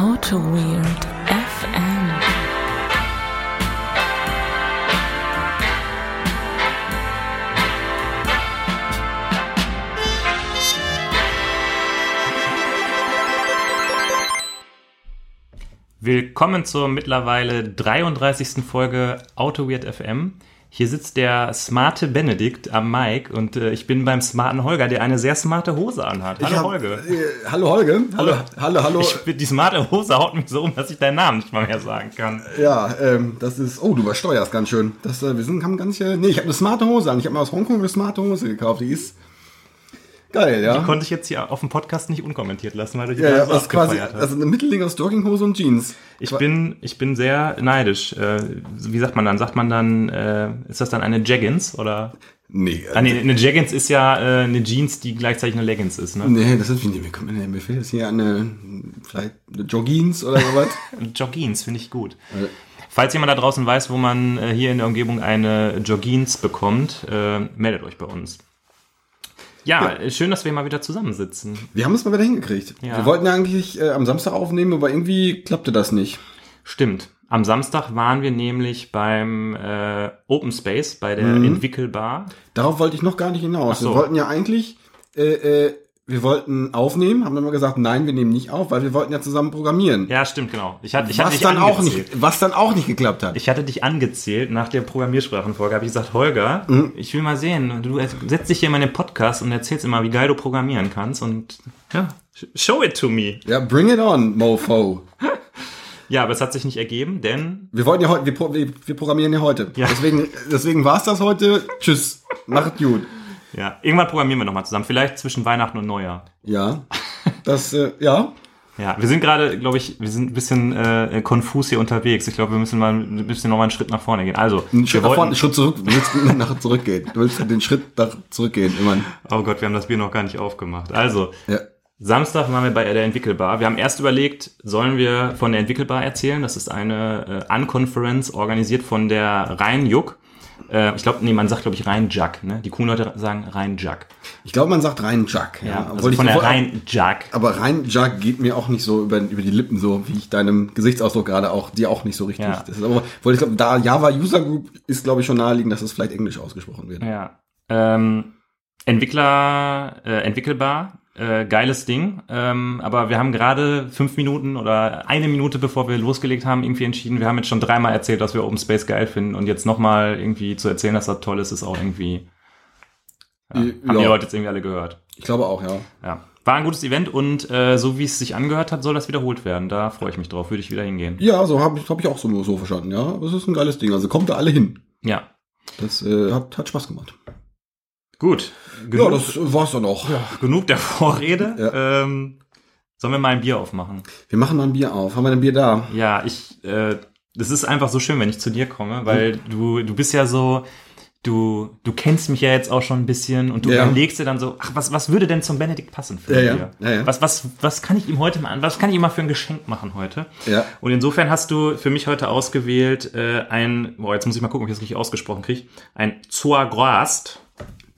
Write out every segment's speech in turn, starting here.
Auto Weird FM. Willkommen zur mittlerweile 33. Folge Auto Weird FM. Hier sitzt der smarte Benedikt am Mic und äh, ich bin beim smarten Holger, der eine sehr smarte Hose anhat. Hallo hab- Holger. Äh, hallo Holger. Hallo, hallo, hallo. Ich, die smarte Hose haut mich so um, dass ich deinen Namen nicht mal mehr sagen kann. ja, ähm, das ist. Oh, du übersteuerst ganz schön. Das, äh, wir sind haben ganz. Äh, nee, ich habe eine smarte Hose an. Ich habe mir aus Hongkong eine smarte Hose gekauft. Die ist geil, ja. Konnte ich jetzt hier auf dem Podcast nicht unkommentiert lassen, weil du die ja, ja, so das ist quasi hast. also eine Mittelding aus Jogginghose und Jeans. Ich bin, ich bin sehr neidisch. Äh, wie sagt man dann? Sagt man dann, äh, ist das dann eine Jaggins oder? Nee, Ah, nee, eine Jaggins ist ja äh, eine Jeans, die gleichzeitig eine Leggings ist, ne? nee, das ist wie nee, mir kommt mir, fehlt jetzt hier eine vielleicht eine Joggings oder sowas. Joggins finde ich gut. Falls jemand da draußen weiß, wo man äh, hier in der Umgebung eine Joggins bekommt, äh, meldet euch bei uns. Ja, äh, schön, dass wir mal wieder zusammensitzen. wir haben es mal wieder hingekriegt. Ja. Wir wollten ja eigentlich äh, am Samstag aufnehmen, aber irgendwie klappte das nicht. Stimmt. Am Samstag waren wir nämlich beim äh, Open Space, bei der Mhm. Entwickelbar. Darauf wollte ich noch gar nicht hinaus. So. Wir wollten ja eigentlich, äh, äh, wir wollten aufnehmen, haben dann mal gesagt, nein, wir nehmen nicht auf, weil wir wollten ja zusammen programmieren. Ja, stimmt, genau. Ich, hatte, ich hatte was dich dann auch nicht, was dann auch nicht geklappt hat. Ich hatte dich angezählt nach der Programmiersprachenfolge. Habe ich gesagt, Holger, Mhm. ich will mal sehen. Du setzt dich hier in meinen Podcast und erzählst immer, wie geil du programmieren kannst. Und ja, show it to me. ja, bring it on, Mofo. Ja, aber es hat sich nicht ergeben, denn Wir wollten ja heute, wir, wir, wir programmieren ja heute. Ja. Deswegen, deswegen war's das heute. Tschüss. Macht gut. Ja, irgendwann programmieren wir nochmal zusammen. Vielleicht zwischen Weihnachten und Neujahr. Ja. Das, äh, ja. Ja, wir sind gerade, glaube ich, wir sind ein bisschen äh, konfus hier unterwegs. Ich glaube, wir müssen mal ein bisschen nochmal einen Schritt nach vorne gehen. Also, Einen Schritt nach vorne, einen Schritt zurück. Du willst nach zurückgehen. Du willst den Schritt nach zurückgehen. Immer. oh Gott, wir haben das Bier noch gar nicht aufgemacht. Also, Ja. Samstag waren wir bei der Entwickelbar. Wir haben erst überlegt, sollen wir von der Entwickelbar erzählen? Das ist eine äh, Unconference organisiert von der Rhein-Juck. Äh, ich glaube, nee, man sagt, glaube ich, Rhein-Jack. Ne? Die coolen Leute sagen Rhein-Jack. Ich glaube, man sagt rein Jack. Ja, also Obwohl ich- von der obwohl- Rhein-Jack. Aber rein Jack geht mir auch nicht so über, über die Lippen, so wie ich deinem Gesichtsausdruck gerade auch, dir auch nicht so richtig. Ja. Das ist aber, ich glaube, da Java User Group ist, glaube ich, schon naheliegend, dass es vielleicht Englisch ausgesprochen wird. Ja. Ähm, Entwickler, äh, entwickelbar, äh, geiles Ding. Ähm, aber wir haben gerade fünf Minuten oder eine Minute bevor wir losgelegt haben, irgendwie entschieden, wir haben jetzt schon dreimal erzählt, dass wir Open Space geil finden und jetzt nochmal irgendwie zu erzählen, dass das toll ist, ist auch irgendwie. Ja, haben die ja. Leute jetzt irgendwie alle gehört. Ich glaube auch, ja. Ja. War ein gutes Event und äh, so wie es sich angehört hat, soll das wiederholt werden. Da freue ich mich drauf, würde ich wieder hingehen. Ja, so habe ich, hab ich auch so, so verstanden, ja. Aber es ist ein geiles Ding. Also kommt da alle hin. Ja. Das äh, hat, hat Spaß gemacht. Gut. Ja, das war's dann auch. genug der Vorrede. Ja. Ähm, sollen wir mal ein Bier aufmachen? Wir machen mal ein Bier auf. Haben wir ein Bier da? Ja, ich, äh, das ist einfach so schön, wenn ich zu dir komme, weil du, du bist ja so, du, du kennst mich ja jetzt auch schon ein bisschen und du Ja. überlegst dir dann so, ach, was, was würde denn zum Benedikt passen für Ja, ein ja. Bier? Ja, ja. Was, was, was kann ich ihm heute mal, was kann ich ihm mal für ein Geschenk machen heute? Ja. Und insofern hast du für mich heute ausgewählt äh, ein, boah, jetzt muss ich mal gucken, ob ich das richtig ausgesprochen kriege, ein Zoagrast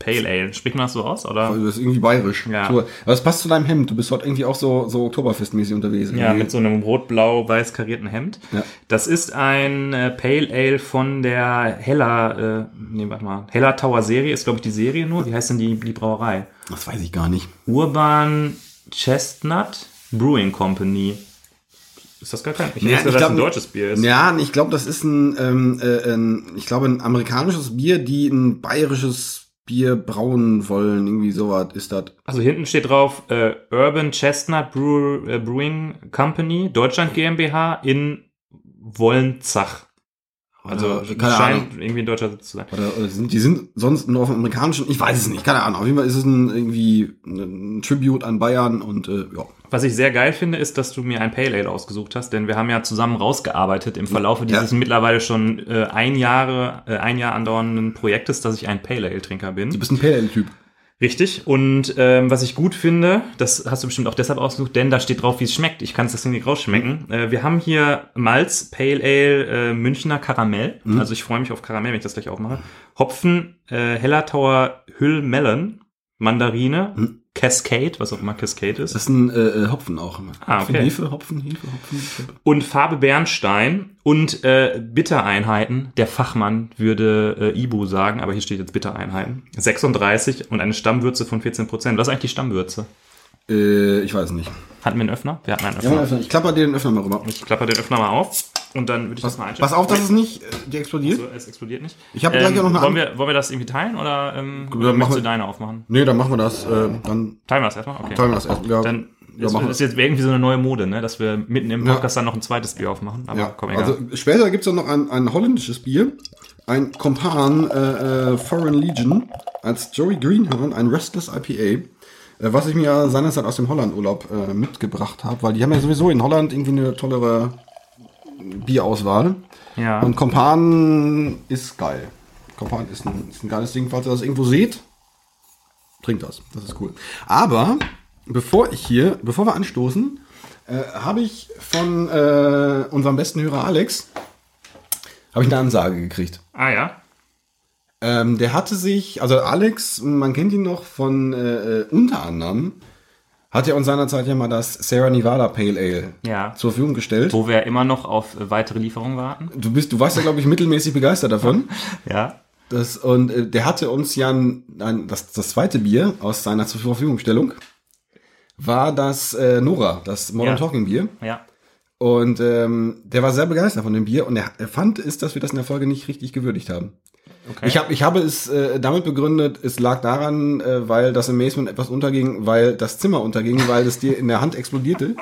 Pale Ale. Spricht man das so aus, oder? Also das ist irgendwie bayerisch. Ja. Aber das passt zu deinem Hemd. Du bist heute irgendwie auch so, so Oktoberfestmäßig unterwegs. Ja, irgendwie. mit so einem rot-blau-weiß karierten Hemd. Ja. Das ist ein äh, Pale Ale von der Heller, äh, nee, warte mal, Heller Tower Serie, ist glaube ich die Serie nur. Wie heißt denn die, die Brauerei? Das weiß ich gar nicht. Urban Chestnut Brewing Company. Ist das gar kein? Ich Ja, weiß, ich dass das ein deutsches Bier ist. Ja, ich glaube, das ist ein, ähm, äh, ein, ich glaube, ein amerikanisches Bier, die ein bayerisches Bier brauen wollen. Irgendwie sowas ist das. Also hinten steht drauf äh, Urban Chestnut Brew, äh, Brewing Company, Deutschland GmbH in Wollenzach. Also Oder- keine scheint Ahnung. irgendwie ein deutscher Sitz zu sein. Oder, oder sind, die sind sonst nur auf dem amerikanischen, ich weiß es nicht, keine Ahnung. Auf jeden Fall ist es ein, irgendwie ein Tribute an Bayern und äh, ja. Was ich sehr geil finde, ist, dass du mir ein Pale Ale ausgesucht hast, denn wir haben ja zusammen rausgearbeitet im Verlaufe dieses Ja. mittlerweile schon äh, ein Jahre, äh, ein Jahr andauernden Projektes, dass ich ein Pale Ale Trinker Du bin. bist ein Pale Ale Typ. Richtig. Und ähm, was ich gut finde, das hast du bestimmt auch deshalb ausgesucht, denn da steht drauf, wie es schmeckt. Ich kann es deswegen nicht rausschmecken. Äh, wir haben hier Malz, Pale Ale, äh, Münchner Karamell. Also ich freue mich auf Karamell, wenn ich das gleich aufmache. Hopfen, äh, Hellertauer Hüll Melon, Mandarine, Mhm. Cascade, was auch immer Cascade ist. Das ist ein äh, äh, Hopfen auch. Ah, Hopfen, okay. Hefe, Hopfen, Hefe, Hopfen. Hefe. Und Farbe Bernstein und äh, Bittereinheiten. Der Fachmann würde äh, Ibu sagen, aber hier steht jetzt Bittereinheiten. 36 und eine Stammwürze von 14 Prozent. Was ist eigentlich die Stammwürze? Äh, ich weiß nicht. Hatten wir einen Öffner? Wir hatten einen Ja, Öffner. Öffner. Ich klapper dir den Öffner mal rüber. Ich klapper den Öffner mal auf und dann würde ich das mal einstellen. Pass auf, dass es nicht äh, die explodiert. So, es explodiert nicht. Ich habe gleich auch noch eine wollen, wir, wollen wir das irgendwie teilen oder, ähm, dann oder machen möchtest du wir- deine aufmachen? Nee, dann machen wir das. Äh, dann Teilen wir das erstmal? Okay. teilen wir das erst. Ja, Dann ja, ist, machen ist jetzt irgendwie so eine neue Mode, ne? dass wir mitten im Ja. Podcast dann noch ein zweites Bier aufmachen. Aber Ja, komm, egal. also später gibt's dann noch ein, ein holländisches Bier. Ein Kompan äh, äh, Foreign Legion als Joey Greenhorn, ein Restless IPA. Äh, was ich mir seinerzeit aus dem Holland-Urlaub äh, mitgebracht habe, weil die haben ja sowieso in Holland irgendwie eine tollere Bierauswahl. ja. Und Kompan ist geil. Kompan ist ein, ist ein geiles Ding. Falls ihr das irgendwo seht, trinkt das. Das ist cool. Aber bevor ich hier, bevor wir anstoßen, äh, habe ich von äh, unserem besten Hörer Alex habe ich eine Ansage gekriegt. ah ja. Ähm, der hatte sich, also Alex, man kennt ihn noch von äh, äh, unter anderem, hat ja uns seinerzeit ja mal das Sierra Nevada Pale Ale Ja. zur Verfügung gestellt. Wo wir immer noch auf äh, weitere Lieferungen warten. Du bist, du warst ja glaube ich mittelmäßig begeistert davon. Ja. Das, und äh, der hatte uns ja ein, ein, das, das zweite Bier aus seiner zur Verfügungstellung war das äh, Nora, das Modern Ja. Talking Bier. Ja. Und ähm, der war sehr begeistert von dem Bier und er, er fand es, dass wir das in der Folge nicht richtig gewürdigt haben. Okay. Ich, hab, ich habe es äh, damit begründet, es lag daran, äh, weil das Amazement etwas unterging, weil das Zimmer unterging, weil es dir in der Hand explodierte.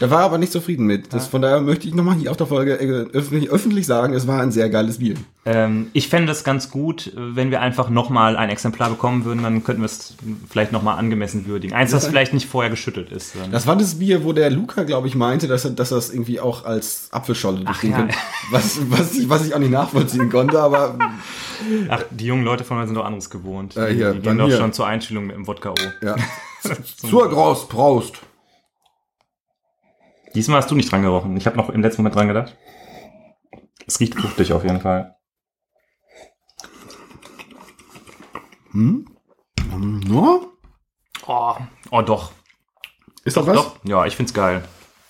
Da war er aber nicht zufrieden mit. Das, von daher möchte ich nochmal hier auf der Folge äh, öffentlich, öffentlich sagen, es war ein sehr geiles Bier. Ähm, ich fände es ganz gut, wenn wir einfach nochmal ein Exemplar bekommen würden, dann könnten wir es vielleicht nochmal angemessen würdigen. Eins, das vielleicht nicht vorher geschüttelt ist. Ähm, Das war das Bier, wo der Luca, glaube ich, meinte, dass er, dass er das irgendwie auch als Apfelscholle durchtrinken ja. Was, was, ich, was ich auch nicht nachvollziehen konnte, aber Ach, die jungen Leute von uns sind doch anderes gewohnt. Äh, die, hier, die gehen doch hier. schon zur Einstellung mit dem Wodka O. ja. Zur Graus, Prost. Diesmal hast du nicht dran gerochen. Ich habe noch im letzten Moment dran gedacht. Es riecht fruchtig auf jeden Fall. Ja? Oh, oh doch. Ist das was? Doch. Ja, ich find's geil.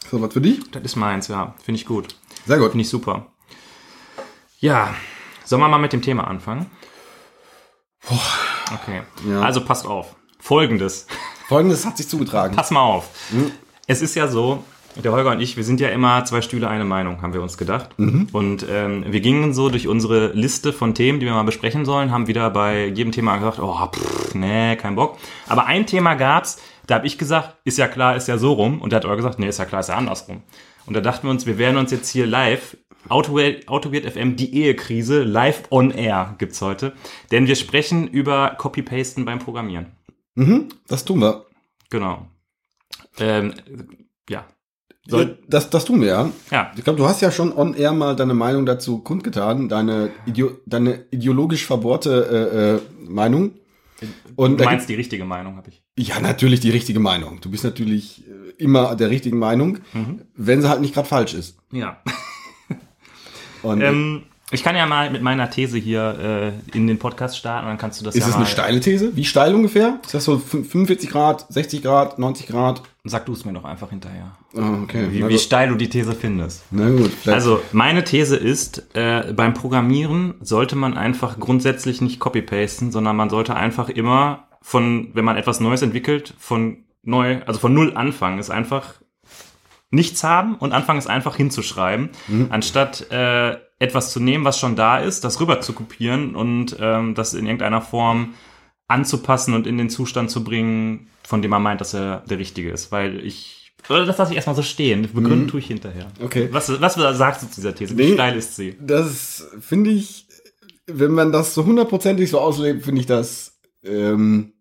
Ist das was für dich? Das ist meins, ja. Finde ich gut. Sehr gut. Finde ich super. Ja, sollen wir mal mit dem Thema anfangen? Okay. Ja. Also passt auf. Folgendes. Folgendes hat sich zugetragen. Pass mal auf. Es ist ja so, der Holger und ich, wir sind ja immer zwei Stühle, eine Meinung, haben wir uns gedacht. Und ähm, wir gingen so durch unsere Liste von Themen, die wir mal besprechen sollen, haben wieder bei jedem Thema gesagt, oh, pff, nee, kein Bock. Aber ein Thema gab's, da habe ich gesagt, ist ja klar, ist ja so rum. Und da hat Holger gesagt, nee, ist ja klar, ist ja andersrum. Und da dachten wir uns, wir werden uns jetzt hier live, Autowert Autowert FM, die Ehekrise, live on air gibt's heute. Denn wir sprechen über Copy-Pasten beim Programmieren. Mhm, das tun wir. Genau. Ähm, ja. Soll, Das, das tun wir, ja. ja. Ich glaube, du hast ja schon on air mal deine Meinung dazu kundgetan, deine, Ideo deine ideologisch verbohrte äh, äh, Meinung. Und Du meinst die richtige Meinung, habe ich. ja, natürlich die richtige Meinung. Du bist natürlich äh, immer der richtigen Meinung, Mhm. wenn sie halt nicht gerade falsch ist. Ja. Ähm, ich kann ja mal mit meiner These hier äh, in den Podcast starten und dann kannst du das ist ja es mal. eine steile These? Wie steil ungefähr? Ist das so 45 Grad, 60 Grad, 90 Grad? Sag du es mir doch einfach hinterher. Ah, okay. Wie, wie steil du die These findest. na gut. vielleicht- Also, meine These ist, äh, beim Programmieren sollte man einfach grundsätzlich nicht copy-pasten, sondern man sollte einfach immer von, wenn man etwas Neues entwickelt, von neu, also von null anfangen, ist einfach nichts haben und anfangen es einfach hinzuschreiben, anstatt äh, etwas zu nehmen, was schon da ist, das rüber zu kopieren und ähm, das in irgendeiner Form anzupassen und in den Zustand zu bringen, von dem man meint, dass er der richtige ist. Weil ich, oder das lasse ich erstmal so stehen, begründen tue ich hinterher. Okay. Was, was sagst du zu dieser These? Wie Nee. steil ist sie? Das finde ich, wenn man das so hundertprozentig so auslebt, finde ich das, ähm,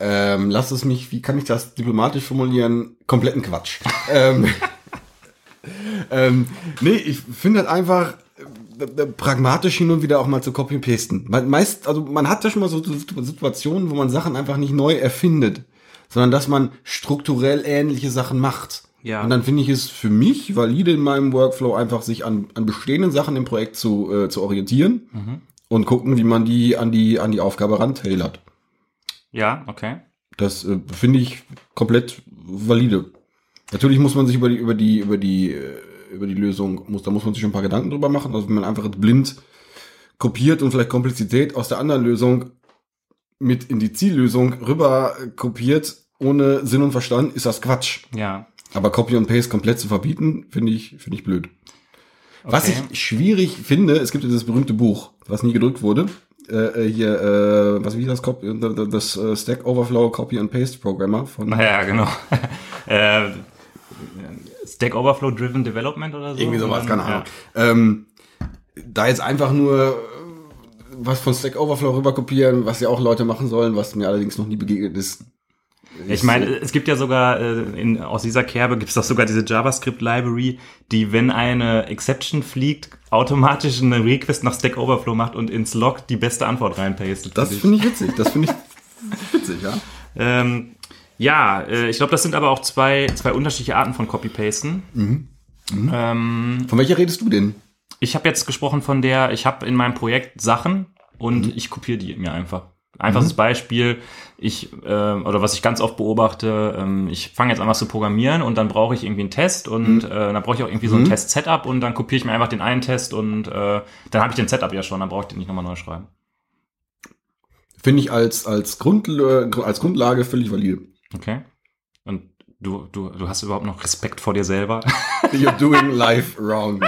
ähm, lass es mich, wie kann ich das diplomatisch formulieren, kompletten Quatsch. ähm, ähm, nee, ich finde halt einfach äh, äh, pragmatisch hin und wieder auch mal zu copy-pasten. Man, meist, also man hat ja schon mal so Situ- Situationen, wo man Sachen einfach nicht neu erfindet, sondern dass man strukturell ähnliche Sachen macht. Ja. Und dann finde ich es für mich valide in meinem Workflow einfach sich an, an bestehenden Sachen im Projekt zu, äh, zu orientieren und gucken, wie man die an die an die Aufgabe rantailert. Ja, okay. Das äh, finde ich komplett valide. Natürlich muss man sich über die, über die, über die, äh, über die Lösung, muss, da muss man sich schon ein paar Gedanken drüber machen. Also wenn man einfach blind kopiert und vielleicht Komplexität aus der anderen Lösung mit in die Ziellösung rüber kopiert, ohne Sinn und Verstand, ist das Quatsch. Ja. Aber Copy und Paste komplett zu verbieten, finde ich, finde ich blöd. Was Okay. ich schwierig finde, es gibt ja dieses berühmte Buch, was nie gedrückt wurde. Äh, äh, hier, äh, was wie das Copy, das äh, Stack Overflow Copy and Paste Programmer von Naja, genau. äh, Stack Overflow Driven Development oder so? irgendwie sowas, keine Ja. Ahnung. Ähm, da jetzt einfach nur äh, was von Stack Overflow rüber kopieren, was ja auch Leute machen sollen, was mir allerdings noch nie begegnet ist. Ich meine, es gibt ja sogar, äh, in, aus dieser Kerbe gibt es doch sogar diese JavaScript-Library, die, wenn eine Exception fliegt, automatisch eine Request nach Stack Overflow macht und ins Log die beste Antwort reinpastet. das finde ich witzig, das finde ich witzig, ja. Ähm, ja, äh, ich glaube, das sind aber auch zwei, zwei unterschiedliche Arten von Copy-Pasten. Ähm, Von welcher redest du denn? ich habe jetzt gesprochen von der, ich habe in meinem Projekt Sachen und ich kopiere die mir einfach. Einfaches Beispiel, ich, äh, oder was ich ganz oft beobachte, ähm, ich fange jetzt an was zu programmieren und dann brauche ich irgendwie einen Test und äh, dann brauche ich auch irgendwie so ein Test-Setup und dann kopiere ich mir einfach den einen Test und äh, dann habe ich den Setup ja schon, dann brauche ich den nicht nochmal neu schreiben. Finde ich als, als, Grundl als Grundlage völlig valide. Okay? Und du, du, du hast überhaupt noch Respekt vor dir selber? You're doing life wrong.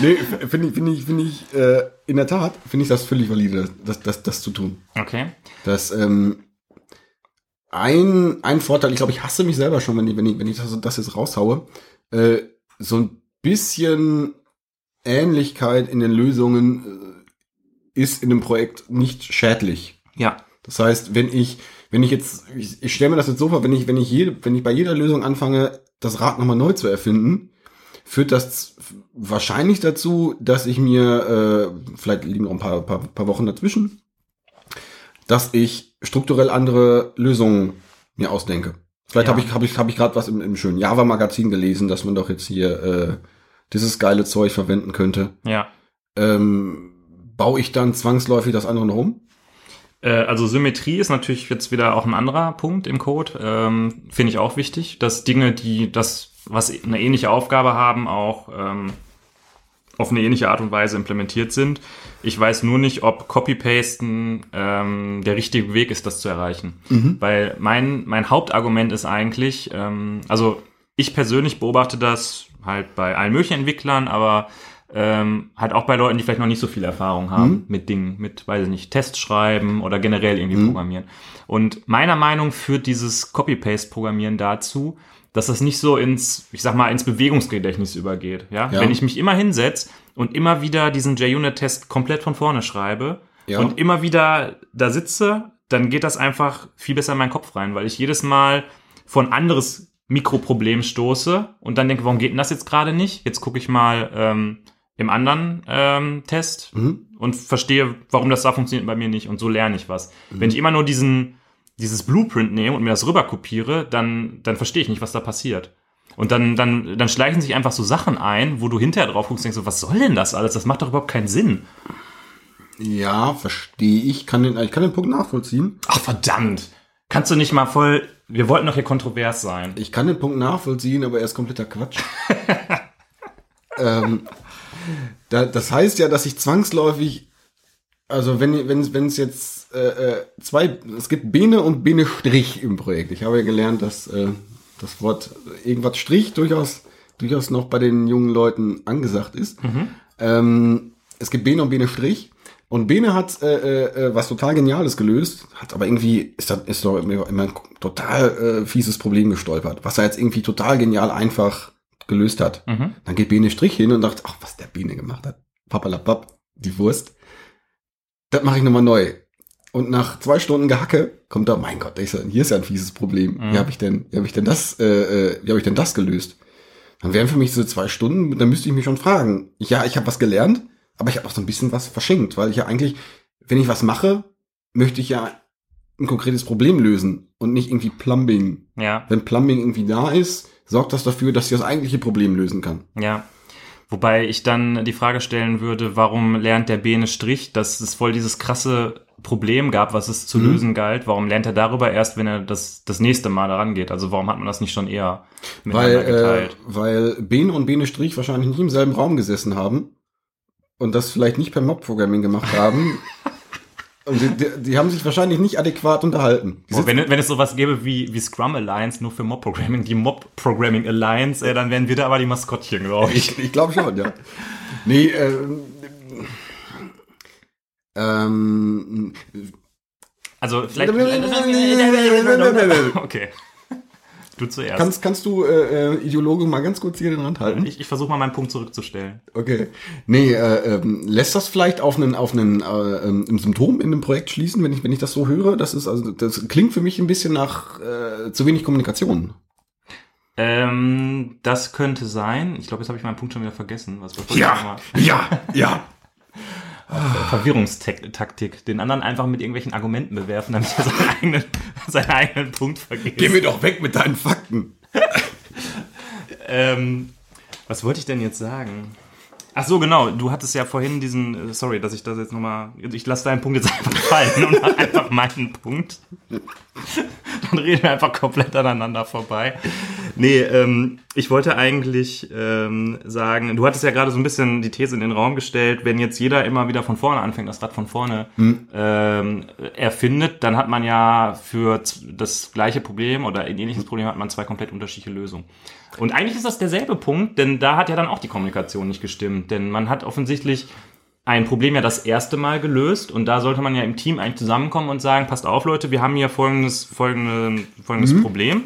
Nee, finde ich, finde ich, finde ich, äh, in der Tat finde ich das völlig valide, das, das, das zu tun. Okay. Das, ähm, ein, ein Vorteil, ich glaube, ich hasse mich selber schon, wenn ich, wenn ich, wenn ich das, das jetzt raushaue, äh, so ein bisschen Ähnlichkeit in den Lösungen äh, ist in dem Projekt nicht schädlich. Ja. Das heißt, wenn ich, wenn ich jetzt, ich, ich stelle mir das jetzt so vor, wenn ich, wenn ich jede, wenn ich bei jeder Lösung anfange, das Rad nochmal neu zu erfinden, führt das wahrscheinlich dazu, dass ich mir, äh, vielleicht liegen noch ein paar, paar, paar Wochen dazwischen, dass ich strukturell andere Lösungen mir ausdenke. Vielleicht Ja. habe ich, habe ich, habe ich gerade was im, im schönen Java-Magazin gelesen, dass man doch jetzt hier äh, dieses geile Zeug verwenden könnte. Ja. Ähm, baue ich dann zwangsläufig das andere noch um? Äh, Also Symmetrie ist natürlich jetzt wieder auch ein anderer Punkt im Code. Ähm, Finde ich auch wichtig, dass Dinge, die das, was eine ähnliche Aufgabe haben, auch ähm, auf eine ähnliche Art und Weise implementiert sind. Ich weiß nur nicht, ob Copy-Pasten ähm, der richtige Weg ist, das zu erreichen. Weil mein, mein Hauptargument ist eigentlich, ähm, also ich persönlich beobachte das halt bei allen möglichen Entwicklern, aber ähm, halt auch bei Leuten, die vielleicht noch nicht so viel Erfahrung haben mit Dingen, mit, weiß ich nicht, Tests schreiben oder generell irgendwie programmieren. Und meiner Meinung führt dieses Copy-Paste-Programmieren dazu, dass das nicht so ins, ich sag mal, ins Bewegungsgedächtnis übergeht. Ja? Ja. Wenn ich mich immer hinsetze und immer wieder diesen JUnit-Test komplett von vorne schreibe Ja. und immer wieder da sitze, dann geht das einfach viel besser in meinen Kopf rein, weil ich jedes Mal von anderes Mikroproblem stoße und dann denke, warum geht denn das jetzt gerade nicht? Jetzt gucke ich mal ähm, im anderen ähm, Test Mhm. und verstehe, warum das da funktioniert bei mir nicht. Und so lerne ich was. Wenn ich immer nur diesen, dieses Blueprint nehme und mir das rüber kopiere, dann, dann verstehe ich nicht, was da passiert. Und dann, dann, dann schleichen sich einfach so Sachen ein, wo du hinterher drauf guckst und denkst so, was soll denn das alles? Das macht doch überhaupt keinen Sinn. Ja, verstehe ich. Kann den, ich kann den Punkt nachvollziehen. Ach, verdammt. Kannst du nicht mal voll, wir wollten doch hier kontrovers sein. Ich kann den Punkt nachvollziehen, aber er ist kompletter Quatsch. ähm, da, das heißt ja, dass ich zwangsläufig, also wenn wenn wenn es jetzt äh, äh, zwei, es gibt Bene und Bene Strich im Projekt. Ich habe ja gelernt, dass äh, das Wort irgendwas Strich durchaus durchaus noch bei den jungen Leuten angesagt ist. Ähm, es gibt Bene und Bene Strich. Und Bene hat äh, äh, was total Geniales gelöst, hat aber irgendwie, ist, das, ist doch immer, immer ein total äh, fieses Problem gestolpert, was er jetzt irgendwie total genial einfach gelöst hat. Mhm. Dann geht Bene Strich hin und sagt, ach, was der Bene gemacht hat. Papalapap, die Wurst. Das mache ich nochmal neu. Und nach zwei Stunden Gehacke kommt da, mein Gott, ich sag, hier ist ja ein fieses Problem. Mhm. Wie habe ich denn, wie habe ich denn das, äh, äh, wie habe ich denn das gelöst? Dann wären für mich so zwei Stunden, dann müsste ich mich schon fragen. Ja, ich habe was gelernt, aber ich habe auch so ein bisschen was verschenkt, weil ich ja eigentlich, wenn ich was mache, möchte ich ja ein konkretes Problem lösen und nicht irgendwie Plumbing. Ja, Wenn Plumbing irgendwie da ist, sorgt das dafür, dass ich das eigentliche Problem lösen kann. ja. Wobei ich dann die Frage stellen würde, warum lernt der Bene Strich, dass es voll dieses krasse Problem gab, was es zu Mhm. lösen galt. Warum lernt er darüber erst, wenn er das, das nächste Mal daran geht? Also warum hat man das nicht schon eher Weil, miteinander äh, geteilt? weil Bene und Bene Strich wahrscheinlich nicht im selben Raum gesessen haben und das vielleicht nicht per Mob-Programming gemacht haben. und die, die, die haben sich wahrscheinlich nicht adäquat unterhalten. Boah, wenn, wenn es sowas gäbe wie, wie Scrum Alliance, nur für Mob-Programming, die Mob-Programming Alliance, äh, dann wären wir da aber die Maskottchen, glaube ich. Ich, ich glaube schon, ja. Nee, ähm, ähm, Also vielleicht... okay. Du zuerst. kannst, kannst du, äh, äh, Ideologe, mal ganz kurz hier den Rand halten? ich ich versuche mal meinen Punkt zurückzustellen. Okay. Nee, äh, ähm, lässt das vielleicht auf einen, auf einen äh, ähm, ein Symptom in einem Projekt schließen, wenn ich, wenn ich das so höre? Das ist, also, das klingt für mich ein bisschen nach äh, zu wenig Kommunikation. Ähm, das könnte sein. Ich glaube, jetzt habe ich meinen Punkt schon wieder vergessen. Was war ja, ja. Verwirrungstaktik. Den anderen einfach mit irgendwelchen Argumenten bewerfen, damit er seinen eigenen, seinen eigenen Punkt vergisst. Geh mir doch weg mit deinen Fakten. Ähm, was wollte ich denn jetzt sagen? Ach so, genau. Du hattest ja vorhin diesen, äh, sorry, dass ich das jetzt nochmal, ich lasse deinen Punkt jetzt einfach fallen und mach einfach meinen Punkt. Dann reden wir einfach komplett aneinander vorbei. Nee, ähm, ich wollte eigentlich ähm, sagen, du hattest ja gerade so ein bisschen die These in den Raum gestellt, wenn jetzt jeder immer wieder von vorne anfängt, das Rad von vorne ähm, erfindet, dann hat man ja für das gleiche Problem oder ein ähnliches Problem hat man zwei komplett unterschiedliche Lösungen. Und eigentlich ist das derselbe Punkt, denn da hat ja dann auch die Kommunikation nicht gestimmt, denn man hat offensichtlich ein Problem ja das erste Mal gelöst und da sollte man ja im Team eigentlich zusammenkommen und sagen, passt auf Leute, wir haben hier folgendes, folgende, folgendes Problem.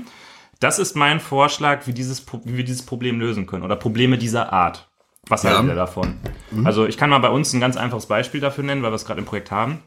Das ist mein Vorschlag, wie, dieses, wie wir dieses Problem lösen können oder Probleme dieser Art. Was Ja. halten wir davon? Also ich kann mal bei uns ein ganz einfaches Beispiel dafür nennen, weil wir es gerade im Projekt haben.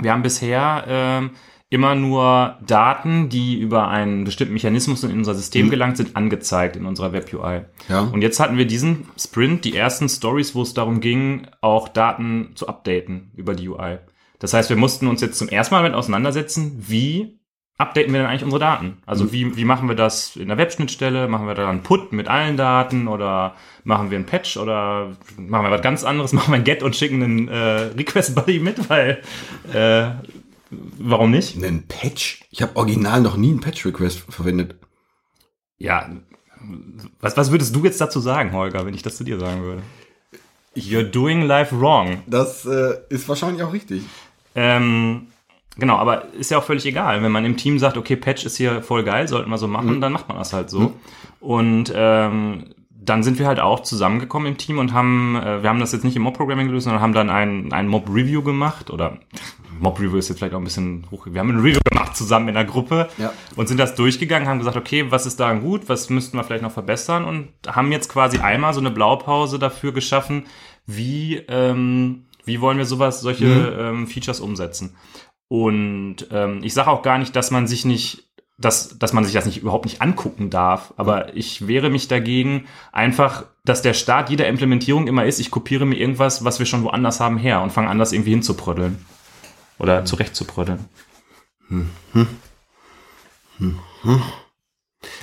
Wir haben bisher ähm, immer nur Daten, die über einen bestimmten Mechanismus in unser System gelangt sind, angezeigt in unserer Web-UI. Ja. Und jetzt hatten wir diesen Sprint, die ersten Stories, wo es darum ging, auch Daten zu updaten über die UI. Das heißt, wir mussten uns jetzt zum ersten Mal damit auseinandersetzen, wie updaten wir denn eigentlich unsere Daten? Also wie, wie machen wir das in der Webschnittstelle? Machen wir da einen Put mit allen Daten oder machen wir einen Patch oder machen wir was ganz anderes? Machen wir ein Get und schicken einen äh, Request-Buddy mit, weil äh, warum nicht? Einen Patch? Ich habe original noch nie einen Patch-Request verwendet. Ja, was, was würdest du jetzt dazu sagen, Holger, wenn ich das zu dir sagen würde? You're doing life wrong. Das äh, ist wahrscheinlich auch richtig. Ähm, genau, aber ist ja auch völlig egal. Wenn man im Team sagt, okay, Patch ist hier voll geil, sollten wir so machen, dann macht man das halt so. Und ähm, dann sind wir halt auch zusammengekommen im Team und haben, äh, wir haben das jetzt nicht im Mob-Programming gelöst, sondern haben dann ein, ein Mob-Review gemacht oder Mob-Review ist jetzt vielleicht auch ein bisschen hoch. Wir haben ein Review gemacht zusammen in der Gruppe Ja. und sind das durchgegangen, haben gesagt, okay, was ist daran gut, was müssten wir vielleicht noch verbessern und haben jetzt quasi einmal so eine Blaupause dafür geschaffen, wie, ähm, wie wollen wir sowas, solche ähm, Features umsetzen. Und ähm, ich sage auch gar nicht, dass man sich nicht, dass, dass man sich das nicht überhaupt nicht angucken darf, aber ich wehre mich dagegen, einfach, dass der Start jeder Implementierung immer ist, ich kopiere mir irgendwas, was wir schon woanders haben, her und fange an, das irgendwie hinzuprödeln. Oder zurechtzuprödeln.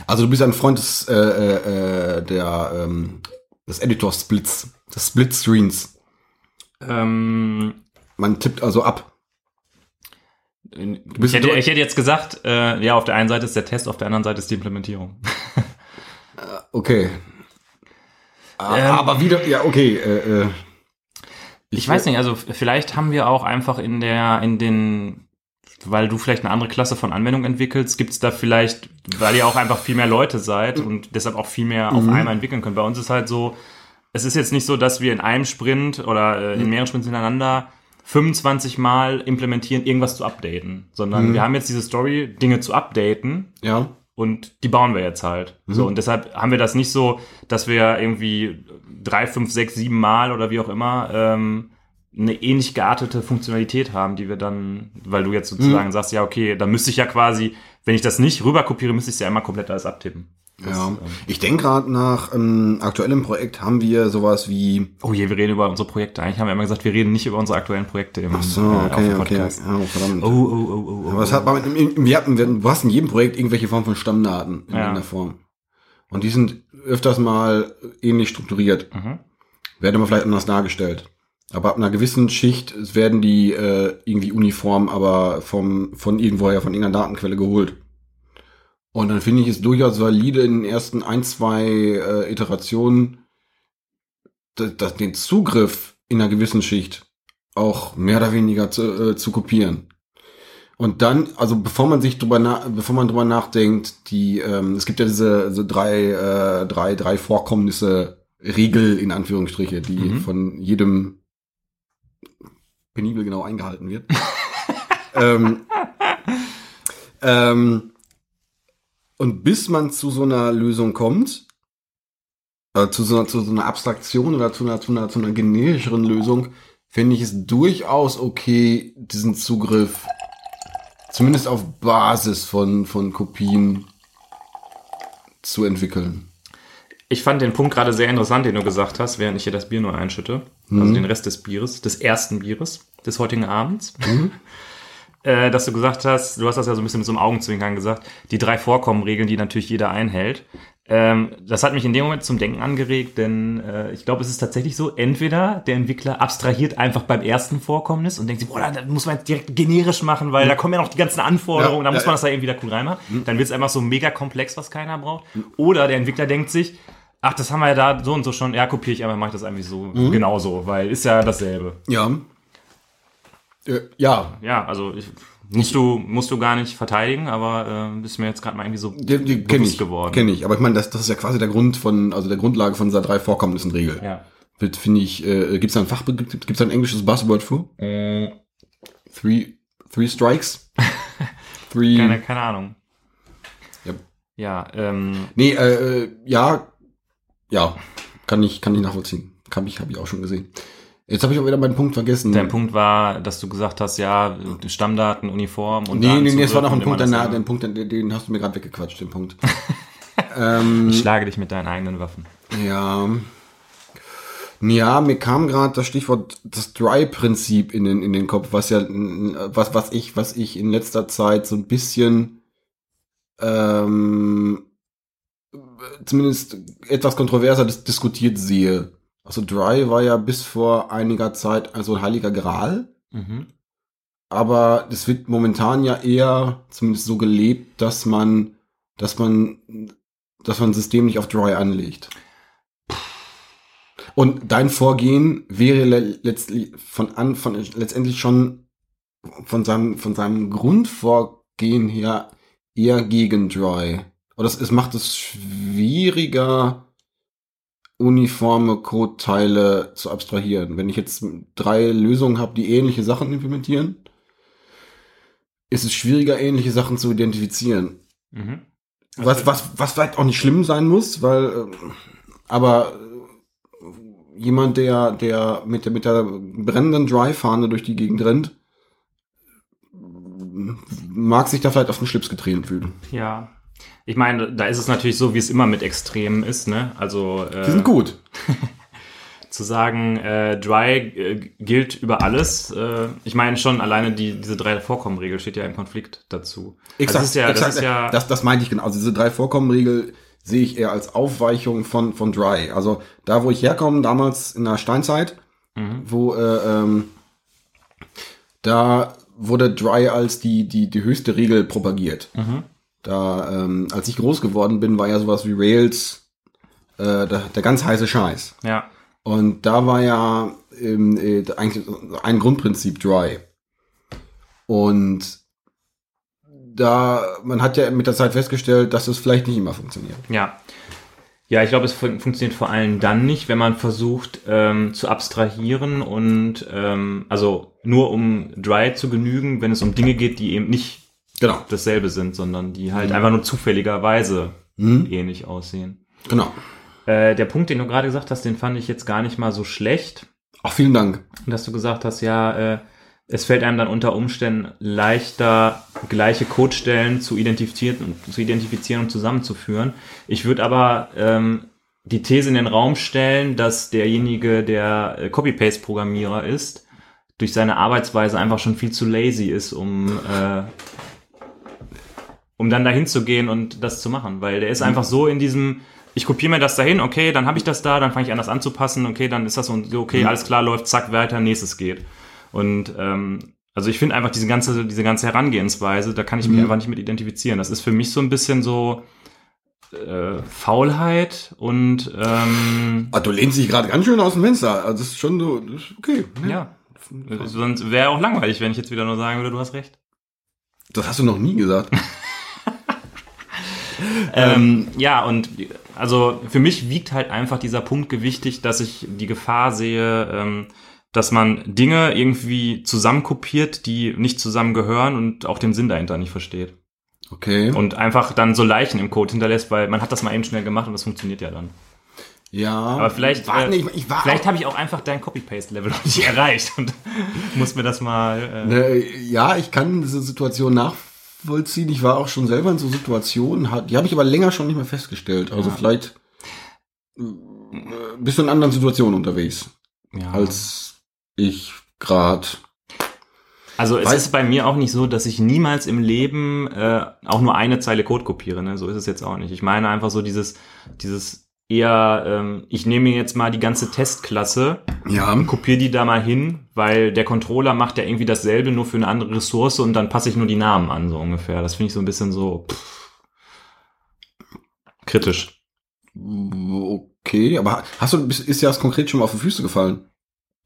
Also du bist ein Freund des, äh, äh, äh, der, ähm, des Editor-Splits, des Split-Screens. Ähm, Man tippt also ab. Ich, hätte, ich hätte jetzt gesagt, äh, ja, auf der einen Seite ist der Test, auf der anderen Seite ist die Implementierung. Okay. Ah, Ähm. Aber wieder, ja, okay. Äh, äh, Ich weiß nicht, also vielleicht haben wir auch einfach in der, in den, weil du vielleicht eine andere Klasse von Anwendung entwickelst, gibt's da vielleicht, weil ihr auch einfach viel mehr Leute seid und deshalb auch viel mehr auf einmal entwickeln könnt. Bei uns ist halt so, es ist jetzt nicht so, dass wir in einem Sprint oder äh, in mehreren Sprints hintereinander 25 Mal implementieren, irgendwas zu updaten, sondern wir haben jetzt diese Story, Dinge zu updaten Ja. und die bauen wir jetzt halt. So, und deshalb haben wir das nicht so, dass wir irgendwie drei, fünf, sechs, sieben Mal oder wie auch immer ähm, eine ähnlich geartete Funktionalität haben, die wir dann, weil du jetzt sozusagen sagst, ja, okay, dann müsste ich ja quasi, wenn ich das nicht rüber kopiere, müsste ich es ja immer komplett alles abtippen. Das, ja. ähm, Ich denke gerade nach ähm, aktuellem Projekt haben wir sowas wie. oh je, wir reden über unsere Projekte. Eigentlich haben wir immer gesagt, wir reden nicht über unsere aktuellen Projekte im, So, äh, okay, dem okay. Oh, verdammt. Oh, oh, oh, oh, oh. Aber es hat, aber im- im- wir hatten, wir, du hast in jedem Projekt irgendwelche Form von Stammdaten in Ja. irgendeiner Form. Und die sind öfters mal ähnlich strukturiert. Mhm. werden aber vielleicht anders dargestellt. Aber ab einer gewissen Schicht werden die äh, irgendwie uniform, aber vom, von irgendwoher, von irgendeiner Datenquelle geholt. Und dann finde ich es durchaus valide in den ersten ein, zwei äh, Iterationen, dass, den Zugriff in einer gewissen Schicht auch mehr oder weniger zu, äh, zu kopieren. Und dann, also bevor man sich drüber nach, bevor man drüber nachdenkt, die, ähm, es gibt ja diese, diese drei, äh, drei, drei Vorkommnisse Regel in Anführungsstriche, die Mhm. von jedem penibel genau eingehalten wird. ähm, ähm, und bis man zu so einer Lösung kommt, äh, zu, so einer, zu so einer Abstraktion oder zu einer, zu einer, zu einer generischeren Lösung, finde ich es durchaus okay, diesen Zugriff zumindest auf Basis von, von Kopien zu entwickeln. Ich fand den Punkt gerade sehr interessant, den du gesagt hast, während ich hier das Bier nur einschütte. Also Mhm. den Rest des Bieres, des ersten Bieres des heutigen Abends. äh, dass du gesagt hast, du hast das ja so ein bisschen mit so einem Augenzwinkern gesagt, die drei Vorkommenregeln, die natürlich jeder einhält. Ähm, das hat mich in dem Moment zum Denken angeregt, denn äh, ich glaube, es ist tatsächlich so, entweder der Entwickler abstrahiert einfach beim ersten Vorkommnis und denkt sich, boah, da muss man jetzt direkt generisch machen, weil da kommen ja noch die ganzen Anforderungen, Ja, da muss ja, man ja. das da irgendwie da cool reinmachen. Dann wird es einfach so mega komplex, was keiner braucht. Oder der Entwickler denkt sich, ach, das haben wir ja da so und so schon, ja, kopiere ich einfach, mache ich das einfach so genauso, weil ist ja dasselbe. Ja. Äh, ja, Ja, also ich, musst du musst du gar nicht verteidigen, aber äh, ist mir jetzt gerade mal irgendwie so die, die bewusst ich. geworden. Kenne ich. Aber ich meine, das, das ist ja quasi der Grund von, also der Grundlage von dieser drei Vorkommnissen Regel. Ja. Wird, finde ich, äh, gibt es da ein Fachbegriff, gibt es da ein englisches Buzzword für? Äh, Three, three strikes? three. keine, keine Ahnung. Ja. Ja, ähm, Nee, äh, äh, ja, ja, kann ich, kann ich nachvollziehen. Kann ich, habe ich auch schon gesehen. Jetzt habe ich auch wieder meinen Punkt vergessen. der Punkt war, dass du gesagt hast, ja, Stammdaten, Uniform und nee, nee, nee, es war noch ein Punkt danach, den Punkt, den, den hast du mir gerade weggequatscht, den Punkt. ähm, Ich schlage dich mit deinen eigenen Waffen. ja. Ja, mir kam gerade das Stichwort das Dry-Prinzip in den, in den Kopf, was ja, was, was ich, was ich in letzter Zeit so ein bisschen, ähm, zumindest etwas kontroverser dis diskutiert sehe. Also Dry war ja bis vor einiger Zeit also ein heiliger Gral, Mhm. aber es wird momentan ja eher zumindest so gelebt, dass man, dass man, dass man ein System nicht auf Dry anlegt. Und dein Vorgehen wäre le letztlich von an, von letztendlich schon von seinem, von seinem Grundvorgehen her eher gegen Dry. Oder es, es macht es schwieriger, uniforme Codeteile zu abstrahieren. Wenn ich jetzt drei Lösungen habe, die ähnliche Sachen implementieren, ist es schwieriger, ähnliche Sachen zu identifizieren. Mhm. Was, was, was vielleicht auch nicht schlimm sein muss, weil, äh, aber äh, jemand, der, der mit der, mit der brennenden Dry-Fahne durch die Gegend rennt, mag sich da vielleicht auf den Schlips getreten fühlen. Ja. Ich meine, da ist es natürlich so, wie es immer mit Extremen ist, ne? Also äh, Die sind gut. zu sagen, äh, Dry äh, gilt über alles. Äh, ich meine schon, alleine die, diese drei Vorkommenregel steht ja im Konflikt dazu. Also das ist ja, exakt, das ist ja, das, das meinte ich genau. Also diese drei Vorkommenregel sehe ich eher als Aufweichung von, von Dry. Also da, wo ich herkomme, damals in der Steinzeit, Mhm. wo äh, ähm, da wurde Dry als die, die, die höchste Regel propagiert. Mhm. Da, ähm, als ich groß geworden bin, war ja sowas wie Rails äh, der, der ganz heiße Scheiß. ja, Und da war ja ähm, äh, eigentlich ein Grundprinzip Dry. Und da, man hat ja mit der Zeit festgestellt, dass es vielleicht nicht immer funktioniert. ja. Ja, ich glaube, es fun funktioniert vor allem dann nicht, wenn man versucht ähm, zu abstrahieren und ähm, also nur um Dry zu genügen, wenn es um Dinge geht, die eben nicht Genau. dasselbe sind, sondern die halt einfach nur zufälligerweise Mhm. ähnlich aussehen. Genau. Äh, der Punkt, den du gerade gesagt hast, den fand ich jetzt gar nicht mal so schlecht. Auch vielen Dank. dass du gesagt hast, ja, äh, es fällt einem dann unter Umständen leichter, gleiche Codestellen zu identifizieren und zu identifizieren und zusammenzuführen. Ich würde aber ähm, die These in den Raum stellen, dass derjenige, der äh, Copy-Paste-Programmierer ist, durch seine Arbeitsweise einfach schon viel zu lazy ist, um äh, um dann dahin zu gehen und das zu machen, weil der ist einfach so in diesem ich kopiere mir das dahin, okay, dann habe ich das da, dann fange ich an, das anzupassen, okay, dann ist das so, okay, Mhm. alles klar, läuft, zack, weiter, nächstes geht. Und ähm, also ich finde einfach diese ganze, diese ganze Herangehensweise, da kann ich mich Mhm. einfach nicht mit identifizieren. Das ist für mich so ein bisschen so äh, Faulheit und ähm, Ah, du lehnst dich gerade ganz schön aus dem Fenster. Also das ist schon so, das ist okay. ne? ja. Sonst wäre auch langweilig, wenn ich jetzt wieder nur sagen würde, du hast recht. Das hast du noch nie gesagt. Ähm, ja, und also für mich wiegt halt einfach dieser Punkt gewichtig, dass ich die Gefahr sehe, ähm, dass man Dinge irgendwie zusammenkopiert, die nicht zusammengehören und auch den Sinn dahinter nicht versteht. Okay. Und einfach dann so Leichen im Code hinterlässt, weil man hat das mal eben schnell gemacht und das funktioniert ja dann. ja. Aber vielleicht, äh, ich, ich war vielleicht habe ich auch einfach dein Copy-Paste-Level noch nicht erreicht und muss mir das mal. Äh, Ne, ja, ich kann diese Situation nachvollziehen. Ich war auch schon selber in so Situationen, die habe ich aber länger schon nicht mehr festgestellt. Also Ja. vielleicht äh, bist du in anderen Situationen unterwegs, ja. als ich gerade. Also es Weil- ist bei mir auch nicht so, dass ich niemals im Leben äh, auch nur eine Zeile Code kopiere. Ne? So ist es jetzt auch nicht. Ich meine einfach so dieses, dieses eher, ähm, ich nehme mir jetzt mal die ganze Testklasse, Ja, kopiere die da mal hin, weil der Controller macht ja irgendwie dasselbe, nur für eine andere Ressource und dann passe ich nur die Namen an, so ungefähr. Das finde ich so ein bisschen so pff, kritisch. okay, aber hast du, ist dir das konkret schon mal auf die Füße gefallen?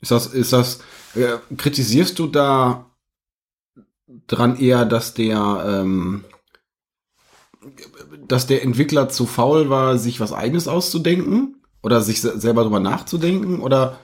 Ist das, ist das, äh, kritisierst du da dran eher, dass der, ähm, dass der Entwickler zu faul war, sich was eigenes auszudenken? Oder sich se- selber drüber nachzudenken? Oder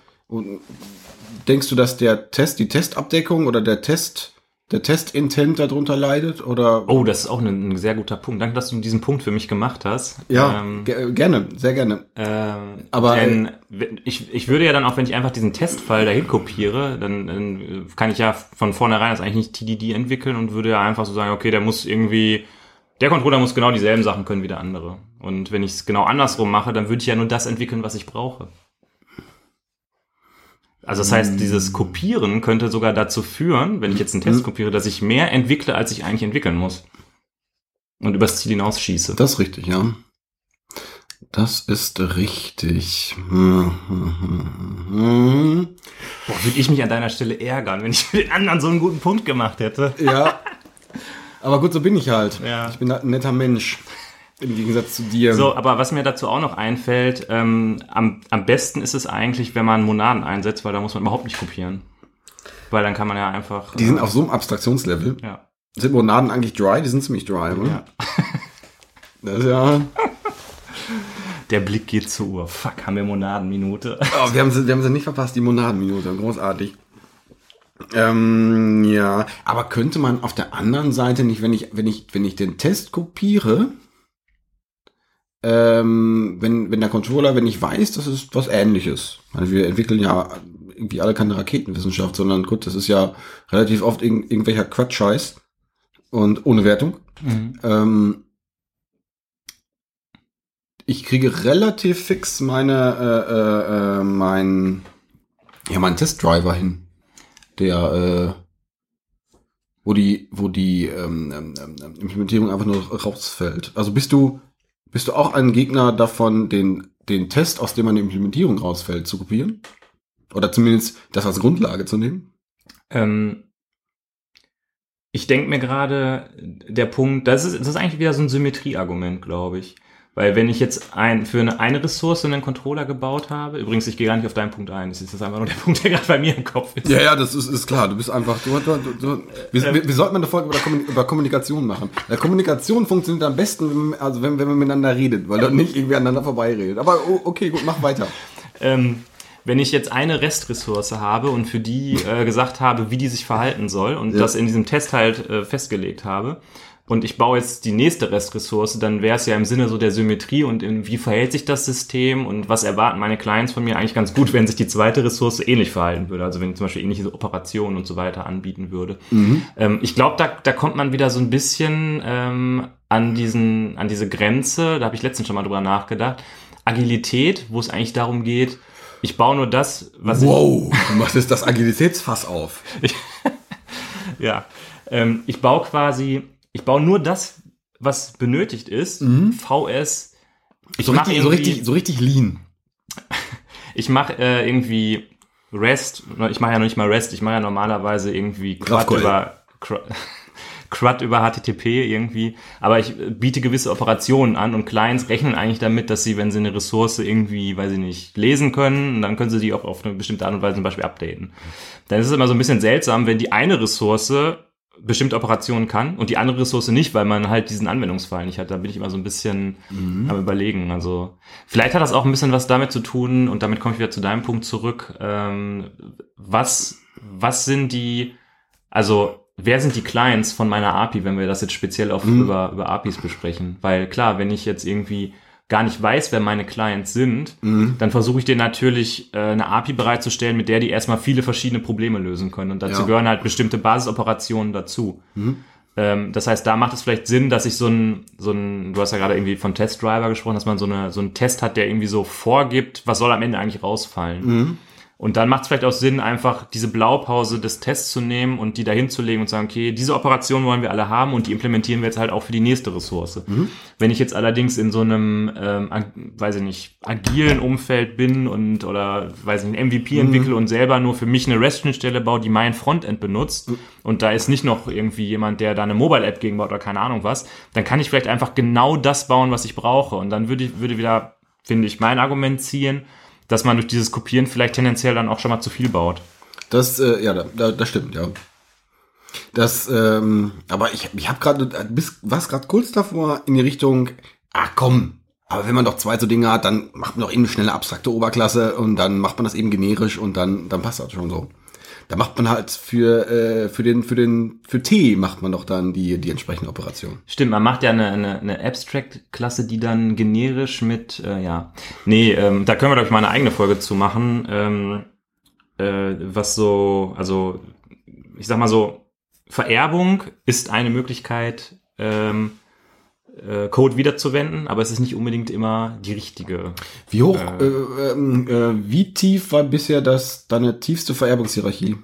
denkst du, dass der Test, die Testabdeckung oder der Test, der Testintent darunter leidet? Oder Oh, das ist auch ein, ein sehr guter Punkt. Danke, dass du diesen Punkt für mich gemacht hast. ja, Ähm, ge gerne, sehr gerne. Ähm, Aber- denn, wenn- ich, ich würde ja dann auch, wenn ich einfach diesen Testfall dahin kopiere, dann, dann kann ich ja von vornherein das eigentlich nicht TDD entwickeln und würde ja einfach so sagen, okay, der muss irgendwie, der Controller muss genau dieselben Sachen können wie der andere. Und wenn ich es genau andersrum mache, dann würde ich ja nur das entwickeln, was ich brauche. Also das heißt, dieses Kopieren könnte sogar dazu führen, wenn ich jetzt einen Test kopiere, dass ich mehr entwickle, als ich eigentlich entwickeln muss. Und übers Ziel hinaus schieße. Das ist richtig, ja. Das ist richtig. Hm, hm, hm, hm. Boah, würde ich mich an deiner Stelle ärgern, wenn ich für den anderen so einen guten Punkt gemacht hätte. Ja. Aber gut, so bin ich halt. Ja. Ich bin halt ein netter Mensch. Im Gegensatz zu dir. So, aber was mir dazu auch noch einfällt, ähm, am, am besten ist es eigentlich, wenn man Monaden einsetzt, weil da muss man überhaupt nicht kopieren. Weil dann kann man ja einfach. Die sind äh, auf so einem Abstraktionslevel. Ja. Sind Monaden eigentlich dry? Die sind ziemlich dry, oder? ja. Das ist ja. Der Blick geht zur Uhr. Fuck, haben wir Monadenminute. Oh, wir, haben sie, wir haben sie nicht verpasst, die Monadenminute. Großartig. Ähm, ja, aber könnte man auf der anderen Seite nicht, wenn ich, wenn ich, wenn ich den Test kopiere, ähm, wenn, wenn der Controller, wenn ich weiß, das ist was ähnliches. Also wir entwickeln ja irgendwie alle keine Raketenwissenschaft, sondern gut, das ist ja relativ oft irg irgendwelcher Quatschscheiß und ohne Wertung. Mhm. Ähm, ich kriege relativ fix meine, äh, äh, äh, mein, ja, meinen Testdriver hin, der, äh, wo die, wo die ähm, ähm, ähm, Implementierung einfach nur rausfällt. Also bist du, bist du auch ein Gegner davon, den, den Test, aus dem eine Implementierung rausfällt, zu kopieren? Oder zumindest das als Grundlage zu nehmen? Ähm, ich denke mir gerade, der Punkt, das ist, das ist eigentlich wieder so ein Symmetrieargument, glaube ich. Weil wenn ich jetzt ein, für eine, eine Ressource einen Controller gebaut habe, übrigens, ich gehe gar nicht auf deinen Punkt ein, das ist einfach nur der Punkt, der gerade bei mir im Kopf ist. Ja, ja, das ist, ist klar. Du bist einfach. Du, du, du, du, wir, wir, wir sollten eine Folge über, Kommunik über Kommunikation machen. Ja, Kommunikation funktioniert am besten, wenn, man- also wenn, wenn man miteinander redet, weil dann nicht irgendwie aneinander vorbeiredet. Aber o- okay, gut, mach weiter. Ähm, wenn ich jetzt eine Restressource habe und für die äh, gesagt habe, wie die sich verhalten soll und Ja. das in diesem Test halt äh, festgelegt habe und ich baue jetzt die nächste Restressource, dann wäre es ja im Sinne so der Symmetrie und in, wie verhält sich das System und was erwarten meine Clients von mir eigentlich ganz gut, wenn sich die zweite Ressource ähnlich verhalten würde, also wenn ich zum Beispiel ähnliche Operationen und so weiter anbieten würde. Ähm, ich glaube, da, da kommt man wieder so ein bisschen ähm, an diesen, an diese Grenze, da habe ich letztens schon mal drüber nachgedacht. Agilität, wo es eigentlich darum geht, ich baue nur das, was Wow, du machst jetzt das Agilitätsfass auf. ich. Ja. Ähm, ich baue quasi, ich baue nur das, was benötigt ist, VS Ich so, richtig, so, richtig, so richtig lean. Ich mache äh, irgendwie REST, ich mache ja noch nicht mal REST, ich mache ja normalerweise irgendwie CRUD GraphQL. über CRUD, über HTTP irgendwie, aber ich biete gewisse Operationen an und Clients rechnen eigentlich damit, dass sie, wenn sie eine Ressource irgendwie, weiß ich nicht, lesen können, dann können sie die auch auf eine bestimmte Art und Weise zum Beispiel updaten. Dann ist es immer so ein bisschen seltsam, wenn die eine Ressource bestimmte Operationen kann und die andere Ressource nicht, weil man halt diesen Anwendungsfall nicht hat. Da bin ich immer so ein bisschen am überlegen. Also vielleicht hat das auch ein bisschen was damit zu tun und damit komme ich wieder zu deinem Punkt zurück. Ähm, was, was sind die, also wer sind die Clients von meiner API, wenn wir das jetzt speziell auf, über, über APIs besprechen? Weil klar, wenn ich jetzt irgendwie gar nicht weiß, wer meine Clients sind, dann versuche ich dir natürlich äh, eine API bereitzustellen, mit der die erstmal viele verschiedene Probleme lösen können. Und dazu Ja. gehören halt bestimmte Basisoperationen dazu. Ähm, das heißt, da macht es vielleicht Sinn, dass ich so ein, so ein, du hast ja gerade irgendwie von Testdriver gesprochen, dass man so, eine, so einen Test hat, der irgendwie so vorgibt, was soll am Ende eigentlich rausfallen. Und dann macht es vielleicht auch Sinn, einfach diese Blaupause des Tests zu nehmen und die dahin zu legen und sagen, okay, diese Operation wollen wir alle haben und die implementieren wir jetzt halt auch für die nächste Ressource. Wenn ich jetzt allerdings in so einem, ähm, weiß ich nicht, agilen Umfeld bin und oder weiß ich nicht, MVP entwickle und selber nur für mich eine REST-Schnittstelle baue, die mein Frontend benutzt und da ist nicht noch irgendwie jemand, der da eine Mobile-App gegenbaut oder keine Ahnung was, dann kann ich vielleicht einfach genau das bauen, was ich brauche. Und dann würde ich, würde wieder, finde ich, mein Argument ziehen, dass man durch dieses Kopieren vielleicht tendenziell dann auch schon mal zu viel baut. Das, äh, ja, da, da, das stimmt, ja. Das, ähm, aber ich, ich habe gerade, bis was gerade kurz davor in die Richtung, ah komm, aber wenn man doch zwei so Dinge hat, dann macht man doch eben eine schnelle abstrakte Oberklasse und dann macht man das eben generisch und dann, dann passt das schon so. Da macht man halt für, äh, für den, für den, für T macht man doch dann die, die entsprechende Operation. Stimmt, man macht ja eine, eine, eine Abstract-Klasse, die dann generisch mit, äh, ja. Nee, ähm, da können wir, glaube ich, mal eine eigene Folge zu machen. Ähm, äh, was so, also, ich sag mal so, Vererbung ist eine Möglichkeit, ähm, äh, Code wiederzuwenden, aber es ist nicht unbedingt immer die richtige. Wie hoch, äh, ähm, äh, wie tief war bisher das deine tiefste Vererbungshierarchie?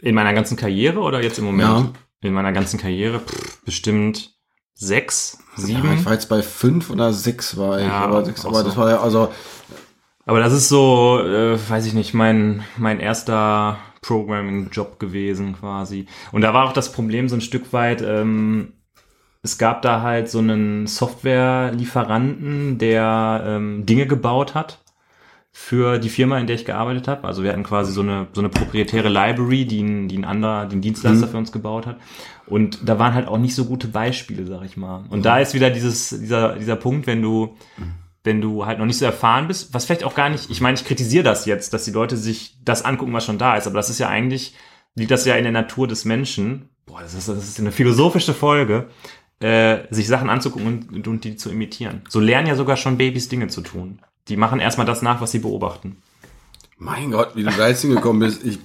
In meiner ganzen Karriere oder jetzt im Moment? Ja. In meiner ganzen Karriere pff, bestimmt sechs, sieben. Ja, ich war jetzt bei fünf oder sechs war ich, Ja, aber, sechs, aber das so. war ja, also, Aber das ist so, äh, weiß ich nicht, mein, mein erster Programming-Job gewesen quasi. Und da war auch das Problem so ein Stück weit, ähm, es gab da halt so einen Softwarelieferanten, der ähm, Dinge gebaut hat für die Firma, in der ich gearbeitet habe. Also wir hatten quasi so eine, so eine proprietäre Library, die ein, die ein anderer, die ein Dienstleister für uns gebaut hat. Und da waren halt auch nicht so gute Beispiele, sag ich mal. Und da ist wieder dieses, dieser, dieser Punkt, wenn du, wenn du halt noch nicht so erfahren bist, was vielleicht auch gar nicht, ich meine, ich kritisiere das jetzt, dass die Leute sich das angucken, was schon da ist, aber das ist ja eigentlich, liegt das ja in der Natur des Menschen, boah, das ist, das ist eine philosophische Folge, äh, sich Sachen anzugucken und, und die zu imitieren. So lernen ja sogar schon Babys Dinge zu tun. Die machen erstmal das nach, was sie beobachten. mein Gott, wie du da jetzt hingekommen bist, ich,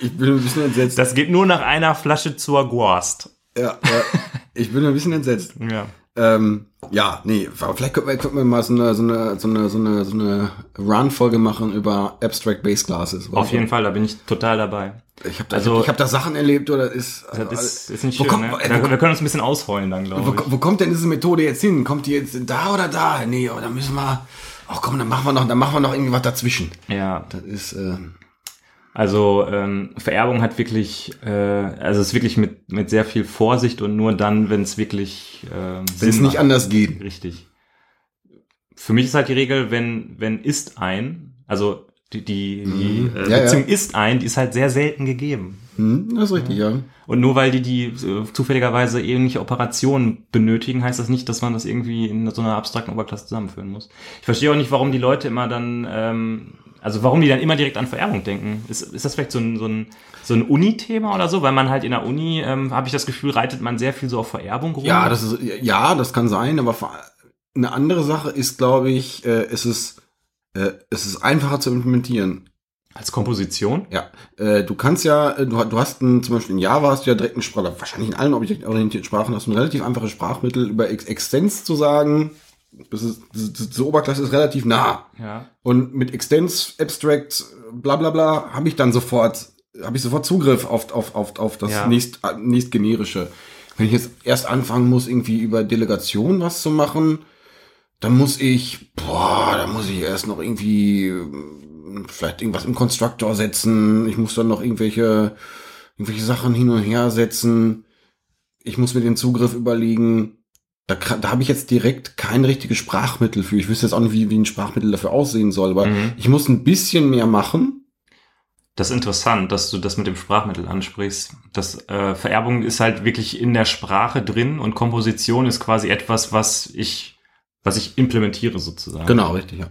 ich bin ein bisschen entsetzt. Das geht nur nach einer Flasche zur. Ja, ja, ich bin ein bisschen entsetzt. Ja. Ähm, ja, nee, vielleicht könnten wir, könnten wir mal so eine, so eine, so eine, so eine, so eine Run-Folge machen über Abstract Base Classes. Auf jeden Fall, da bin ich total dabei. Ich habe da, Also- ich hab, ich hab da Sachen erlebt, oder ist, also, Das ist, ist nicht wo schön, kommt, ne? äh, Wir, wo, wir können uns ein bisschen ausheulen dann, glaube wo, ich. wo kommt denn diese Methode jetzt hin? Kommt die jetzt da oder da? Nee, oder müssen wir, ach komm, dann machen wir noch, dann machen wir noch irgendwie was dazwischen. Ja, Das ist, äh, Also ähm, Vererbung hat wirklich, äh, also es ist wirklich mit, mit sehr viel Vorsicht und nur dann, wenn es wirklich äh, wenn es nicht anders geht. Richtig. Für mich ist halt die Regel, wenn, wenn ist ein, also die, die, die äh, Ja, ja. Beziehung ist ein, die ist halt sehr selten gegeben. Hm, das ist richtig, ja. Und nur weil die die äh, zufälligerweise ähnliche Operationen benötigen, heißt das nicht, dass man das irgendwie in so einer abstrakten Oberklasse zusammenführen muss. Ich verstehe auch nicht, warum die Leute immer dann, ähm, also warum die dann immer direkt an Vererbung denken. Ist, ist das vielleicht so ein, so ein, so ein Uni-Thema oder so? Weil man halt in der Uni, ähm, habe ich das Gefühl, reitet man sehr viel so auf Vererbung rum. Ja, das ist, ja, das kann sein, aber eine andere Sache ist, glaube ich, äh, es ist, äh, es ist einfacher zu implementieren. Als Komposition? Ja, äh, du kannst ja, äh, du, du hast ein, zum Beispiel in Java hast du ja direkt eine Sprache, wahrscheinlich in allen objektorientierten Sprachen hast du ein relativ einfaches Sprachmittel über Ex Extends zu sagen. Das ist, diese Oberklasse ist relativ nah. Ja. Und mit Extends, Abstract, bla bla bla, habe ich dann sofort, habe ich sofort Zugriff auf, auf, auf, auf das Ja. nächst, äh, nächst generische. Wenn ich jetzt erst anfangen muss, irgendwie über Delegation was zu machen, dann muss ich, boah, da muss ich erst noch irgendwie äh, vielleicht irgendwas im Constructor setzen. Ich muss dann noch irgendwelche, irgendwelche Sachen hin und her setzen. Ich muss mir den Zugriff überlegen. Da, da habe ich jetzt direkt kein richtiges Sprachmittel für. Ich wüsste jetzt auch nicht, wie, wie ein Sprachmittel dafür aussehen soll, aber Mhm. ich muss ein bisschen mehr machen. Das ist interessant, dass du das mit dem Sprachmittel ansprichst. Das äh, Vererbung ist halt wirklich in der Sprache drin und Komposition ist quasi etwas, was ich, was ich implementiere sozusagen. Genau, richtig, ja.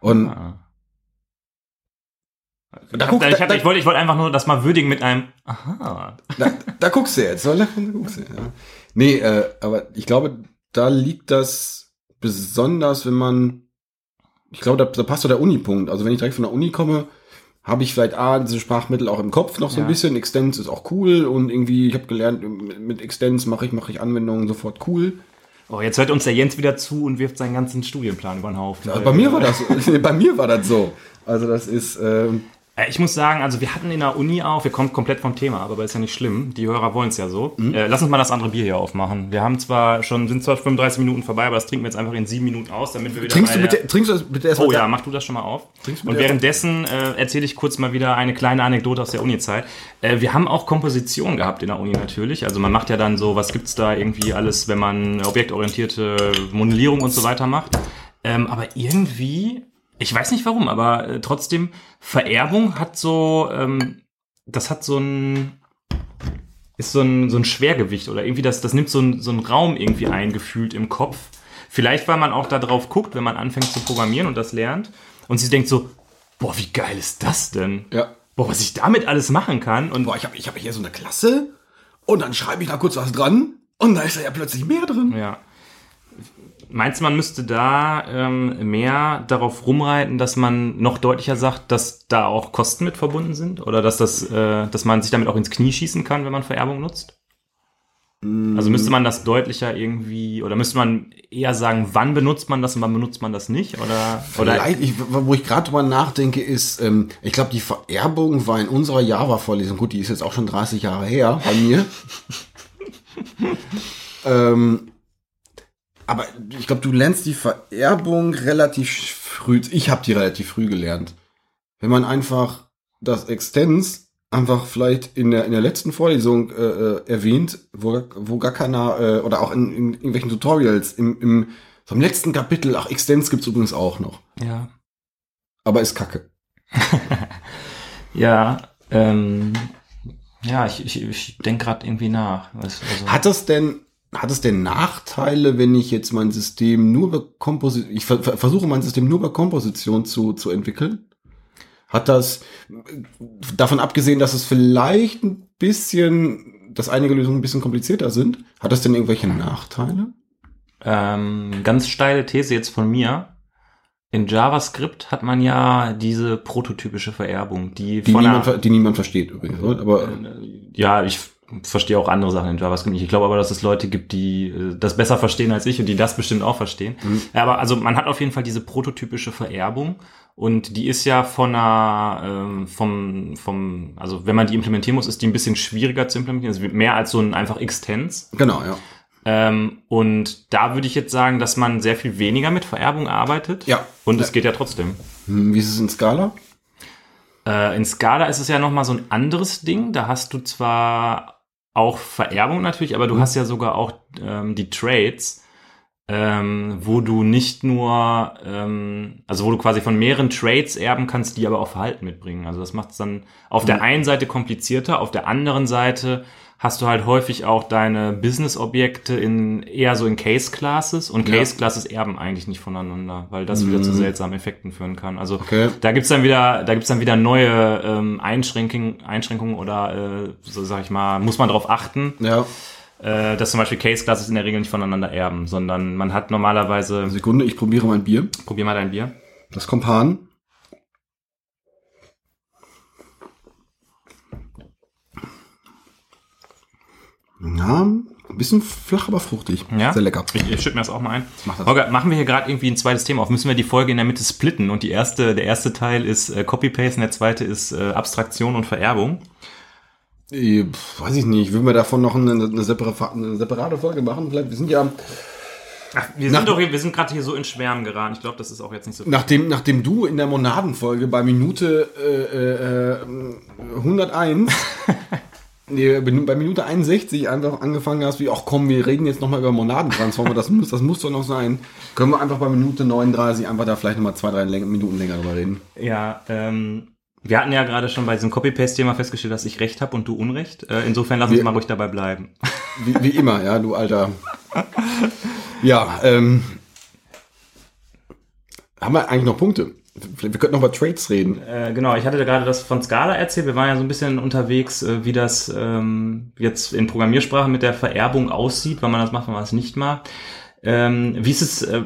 Und Ah. Da guck- ich, hab, da- ich wollte, ich wollte einfach nur das mal würdigen mit einem Aha. Da, da guckst du jetzt, oder? Da guckst du, ja. Nee, äh, aber ich glaube, da liegt das besonders, wenn man, ich glaube, da, da passt so der Uni-Punkt. Also wenn ich direkt von der Uni komme, habe ich vielleicht A, diese Sprachmittel auch im Kopf noch so ein Ja. bisschen. Extens ist auch cool und irgendwie, ich habe gelernt, mit, Extens mache ich, mache ich Anwendungen sofort cool. Oh, jetzt hört uns der Jens wieder zu und wirft seinen ganzen Studienplan über den Haufen. Also bei mir war das, so. bei mir war das so. Also das ist, ähm, Äh, Ich muss sagen, also wir hatten in der Uni auch, wir kommen komplett vom Thema, aber ist ja nicht schlimm. Die Hörer wollen es ja so. Mhm. Äh, lass uns mal das andere Bier hier aufmachen. Wir haben zwar schon, sind zwar 35 Minuten vorbei, aber das trinken wir jetzt einfach in sieben Minuten aus, damit wir wieder trinkst du bitte, trinkst du das bitte erstmal? Oh ja, mach du das schon mal auf. Trinkst du Und währenddessen äh, erzähle ich kurz mal wieder eine kleine Anekdote aus der Uni-Zeit. Äh, wir haben auch Komposition gehabt in der Uni natürlich. Also man macht ja dann so, was gibt's da irgendwie alles, wenn man objektorientierte Modellierung und so weiter macht. Ähm, aber irgendwie, ich weiß nicht warum, aber äh, trotzdem, Vererbung hat so, ähm, das hat so ein, ist so ein, so ein Schwergewicht oder irgendwie das, das nimmt so ein, so ein Raum irgendwie eingefühlt im Kopf. Vielleicht, weil man auch da drauf guckt, wenn man anfängt zu programmieren und das lernt und sie denkt so, boah, wie geil ist das denn? Ja. Boah, was ich damit alles machen kann und Boah, ich habe ich hab hier so eine Klasse und dann schreibe ich da kurz was dran und da ist ja plötzlich mehr drin. Ja. Meinst du, man müsste da ähm, mehr darauf rumreiten, dass man noch deutlicher sagt, dass da auch Kosten mit verbunden sind? Oder dass, das, äh, dass man sich damit auch ins Knie schießen kann, wenn man Vererbung nutzt? Also müsste man das deutlicher irgendwie, oder müsste man eher sagen, wann benutzt man das und wann benutzt man das nicht? Oder, oder Vielleicht, ich, wo ich gerade drüber nachdenke, ist, ähm, ich glaube, die Vererbung war in unserer Java-Vorlesung, gut, die ist jetzt auch schon 30 Jahre her bei mir. ähm, aber ich glaube, du lernst die Vererbung relativ früh. Ich habe die relativ früh gelernt. Wenn man einfach das Extens einfach vielleicht in der, in der letzten Vorlesung äh, äh, erwähnt, wo, wo gar keiner, äh, oder auch in, in irgendwelchen Tutorials, im, im vom letzten Kapitel, ach, Extens gibt's übrigens auch noch. ja. Aber ist kacke. Ja, ähm, ja, ich, ich, ich denke gerade irgendwie nach. Also, Hat das denn, hat es denn Nachteile, wenn ich jetzt mein System nur bei Komposition, ich ver ver- versuche mein System nur bei Komposition zu, zu entwickeln? Hat das, davon abgesehen, dass es vielleicht ein bisschen, dass einige Lösungen ein bisschen komplizierter sind, hat das denn irgendwelche Nachteile? ähm, ganz steile These jetzt von mir. In JavaScript hat man ja diese prototypische Vererbung, die, Die niemand, die niemand versteht übrigens, oder? aber ja, ich verstehe auch andere Sachen in JavaScript nicht. Ich glaube aber, dass es Leute gibt, die äh, das besser verstehen als ich und die das bestimmt auch verstehen. Ja, aber also man hat auf jeden Fall diese prototypische Vererbung und die ist ja von einer, ähm, vom, vom, also wenn man die implementieren muss, ist die ein bisschen schwieriger zu implementieren. Wird mehr als so ein einfach Extens. genau, ja. Ähm, und da würde ich jetzt sagen, dass man sehr viel weniger mit Vererbung arbeitet. Ja. Und es geht ja trotzdem. Hm, Wie ist es in Scala? Äh, in Scala ist es ja nochmal so ein anderes Ding. Da hast du zwar auch Vererbung natürlich, aber du hast ja sogar auch ähm, die Trades, ähm, wo du nicht nur, ähm, also wo du quasi von mehreren Trades erben kannst, die aber auch Verhalten mitbringen. Also das macht es dann auf der einen Seite komplizierter, auf der anderen Seite hast du halt häufig auch deine Business-Objekte in eher so in Case-Classes und. Case-Classes erben eigentlich nicht voneinander, weil das wieder zu seltsamen Effekten führen kann. Also Okay. da gibt's dann wieder, da gibt's dann wieder neue ähm, Einschränkungen, Einschränkungen oder äh, so sag ich mal, muss man darauf achten, Ja. äh, dass zum Beispiel Case-Classes in der Regel nicht voneinander erben, sondern man hat normalerweise, Sekunde, ich probiere mein Bier. probier mal dein Bier. Das Kompan. Ja, ein bisschen flach, aber fruchtig. Ja? Sehr lecker. Ich, ich schütte mir das auch mal ein. Mach das. Holger, machen wir hier gerade irgendwie ein zweites Thema auf? Müssen wir die Folge in der Mitte splitten? Und die erste, der erste Teil ist äh, Copy-Paste und der zweite ist äh, Abstraktion und Vererbung. Äh, pf, weiß ich nicht. Würden wir davon noch eine, eine, separate, eine separate Folge machen? Vielleicht, wir sind ja, Ach, wir Nach- sind doch hier, wir sind gerade hier so in Schwärmen geraten. Ich glaube, das ist auch jetzt nicht so. Nachdem, nachdem du in der Monadenfolge bei Minute äh, äh, äh, 101, nee, bei Minute 61 einfach angefangen hast, wie, ach komm, wir reden jetzt nochmal über Monadentransformer, das muss, das muss doch noch sein. Können wir einfach bei Minute 39 einfach da vielleicht nochmal zwei, drei Minuten länger drüber reden. Ja, ähm, wir hatten ja gerade schon bei diesem Copy-Paste-Thema festgestellt, dass ich recht habe und du Unrecht. Äh, insofern lass uns Wir- mal ruhig dabei bleiben. Wie, wie immer, ja, du alter. Ja, ähm. Haben wir eigentlich noch Punkte? Wir könnten noch über Trades reden. Äh, genau, ich hatte da gerade das von Scala erzählt. Wir waren ja so ein bisschen unterwegs, äh, wie das ähm, jetzt in Programmiersprache mit der Vererbung aussieht, wann man das macht, wenn man es nicht macht. Ähm, wie ist es äh,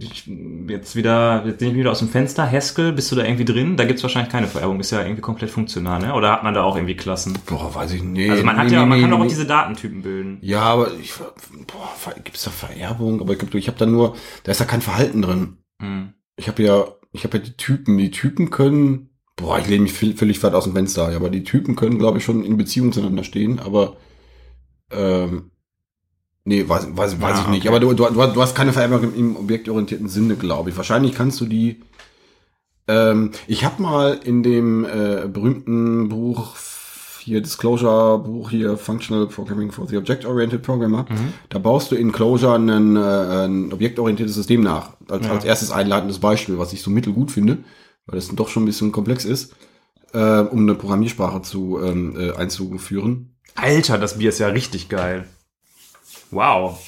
ich, jetzt wieder, jetzt bin ich wieder aus dem Fenster, Haskell, bist du da irgendwie drin? Da gibt's wahrscheinlich keine Vererbung, ist ja irgendwie komplett funktional, ne? Oder hat man da auch irgendwie Klassen? Boah, weiß ich nicht. Also man hat Nee, ja, nee, man nee, kann auch diese Datentypen bilden. Ja, aber ich, boah, gibt es da Vererbung? Aber ich, ich habe da nur, da ist da kein Verhalten drin. Hm. Ich habe ja, ich habe ja die Typen. Die Typen können, boah, ich lehne mich völlig weit aus dem Fenster, aber die Typen können, glaube ich, schon in Beziehung zueinander stehen. Aber ähm, nee, weiß, weiß, weiß Ah, ich nicht. okay. Aber du, du, du, hast keine im, im objektorientierten Sinne, glaube ich. Wahrscheinlich kannst du die. Ähm, ich habe mal in dem äh, berühmten Buch hier Disclosure Buch hier Functional Programming for the Object-Oriented Programmer. Mhm. Da baust du in Clojure einen, äh, ein objektorientiertes System nach. Als, Ja. als erstes einleitendes Beispiel, was ich so mittelgut finde, weil das doch schon ein bisschen komplex ist, äh, um eine Programmiersprache zu ähm, äh, einzuführen. Alter, das Bier ist ja richtig geil. Wow.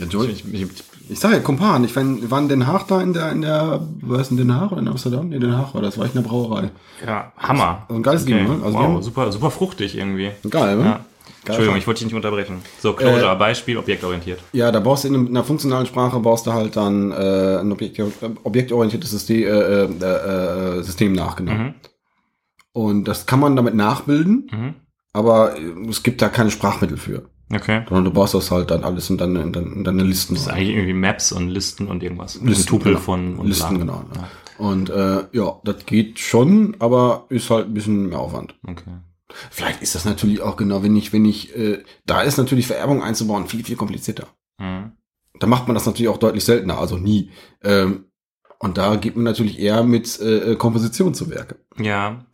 Ja, Joel, Ich, ich, ich sage ja, Kumpan, ich wir waren in Den Haag da in der, in der, was in Den Haag oder in Amsterdam? Nee, Den Haag war das, war ich in der Brauerei. ja, Hammer. Also ein geiles Ding, ne? Also wow, super, super fruchtig irgendwie. Geil, ne? Ja. Entschuldigung, ich wollte dich nicht unterbrechen. So, Closure, Beispiel, objektorientiert. Ja, da baust du in, einer funktionalen Sprache baust du halt dann äh, ein Objekt, äh, objektorientiertes System, äh, äh, äh, System nach, genau. Mhm. Und das kann man damit nachbilden, Mhm. aber äh, es gibt da keine Sprachmittel für. Okay. Sondern du baust das halt dann alles in deine, in deine, in deine Listen. Das ist eigentlich irgendwie Maps und Listen und irgendwas. Listen, ein Tupel genau. von und Listen, bla. genau. Ja. Und äh, ja, das geht schon, aber ist halt ein bisschen mehr Aufwand. Okay. Vielleicht ist das natürlich auch genau, wenn ich, wenn ich, äh, da ist natürlich Vererbung einzubauen viel, viel komplizierter. Mhm. Da macht man das natürlich auch deutlich seltener, also nie. Ähm, und da geht man natürlich eher mit äh, Komposition zu Werke. Ja.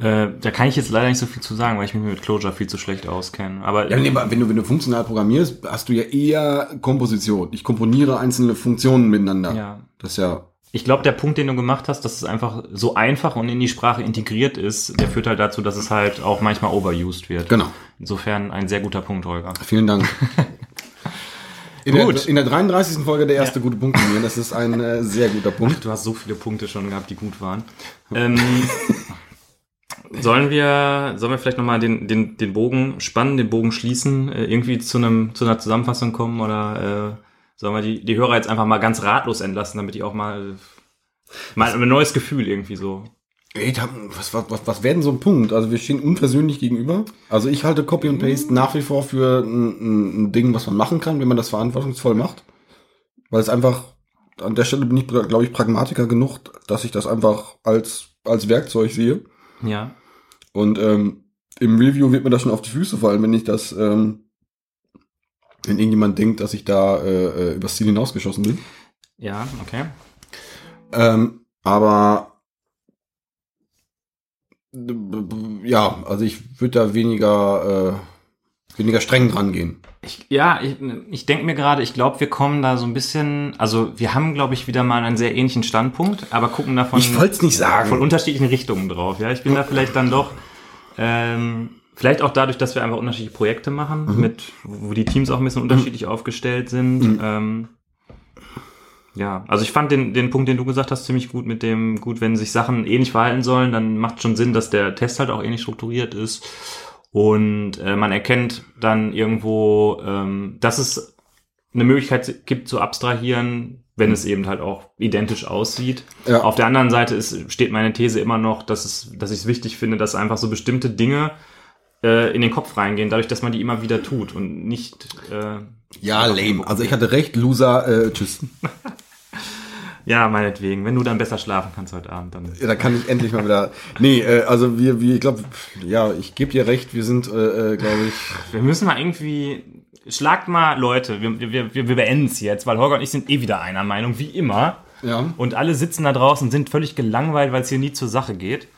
Äh, da kann ich jetzt leider nicht so viel zu sagen, weil ich mich mit Clojure viel zu schlecht auskenne. Aber Ja, nee, aber wenn du, wenn du funktional programmierst, hast du ja eher Komposition. Ich komponiere einzelne Funktionen miteinander. ja. Das ist ja, Ich glaube, der Punkt, den du gemacht hast, dass es einfach so einfach und in die Sprache integriert ist, der führt halt dazu, dass es halt auch manchmal overused wird. genau. Insofern ein sehr guter Punkt, Holger. Vielen Dank. In, Gut. Der, in der 33. Folge der erste gute Punkt von mir. Das ist ein äh, sehr guter Punkt. Du hast so viele Punkte schon gehabt, die gut waren. Ähm, sollen wir, sollen wir vielleicht nochmal den, den, den Bogen spannen, den Bogen schließen, äh, irgendwie zu einem, zu einer Zusammenfassung kommen oder äh, sollen wir die, die Hörer jetzt einfach mal ganz ratlos entlassen, damit die auch mal, mal ein neues Gefühl irgendwie so. Ey, was, was, was, was werden so ein Punkt? Also wir stehen unversöhnlich gegenüber. Also ich halte Copy und Paste nach wie vor für ein, ein, ein Ding, was man machen kann, wenn man das verantwortungsvoll macht. Weil es einfach, an der Stelle bin ich, glaube ich, Pragmatiker genug, dass ich das einfach als, als Werkzeug sehe. Ja. Und ähm, im Review wird mir das schon auf die Füße fallen, wenn ich das, ähm, wenn irgendjemand denkt, dass ich da äh, äh, übers Ziel hinausgeschossen bin. Ja, okay. Ähm, aber ja, also ich würde da weniger, äh, weniger streng dran gehen. Ich, ja, ich, ich denke mir gerade, ich glaube, wir kommen da so ein bisschen, also wir haben, glaube ich, wieder mal einen sehr ähnlichen Standpunkt, aber gucken davon Ich wollt's nicht sagen. von unterschiedlichen Richtungen drauf. Ja, ich bin da vielleicht dann doch, ähm, vielleicht auch dadurch, dass wir einfach unterschiedliche Projekte machen, Mhm. mit, wo die Teams auch ein bisschen unterschiedlich aufgestellt sind. Mhm. Ähm, ja, also ich fand den, den Punkt, den du gesagt hast, ziemlich gut mit dem, gut, wenn sich Sachen ähnlich verhalten sollen, dann macht schon Sinn, dass der Test halt auch ähnlich strukturiert ist. Und äh, man erkennt dann irgendwo, ähm, dass es eine Möglichkeit gibt zu abstrahieren, wenn es eben halt auch identisch aussieht. Ja. Auf der anderen Seite ist, steht meine These immer noch, dass, es, dass ich es wichtig finde, dass einfach so bestimmte Dinge äh, in den Kopf reingehen, dadurch, dass man die immer wieder tut und nicht äh, Ja, lame. Also ich hatte recht, Loser, äh, tschüss. Ja, meinetwegen. Wenn du dann besser schlafen kannst heute Abend, dann. Ja, da kann ich endlich mal wieder. Nee, äh, also wir, wir, ich glaube, ja, ich gebe dir recht, wir sind, äh, äh, glaube ich. Wir müssen mal irgendwie. schlagt mal Leute, wir, wir, wir, wir beenden es jetzt, weil Holger und ich sind eh wieder einer Meinung, wie immer. Ja. Und alle sitzen da draußen und sind völlig gelangweilt, weil es hier nie zur Sache geht.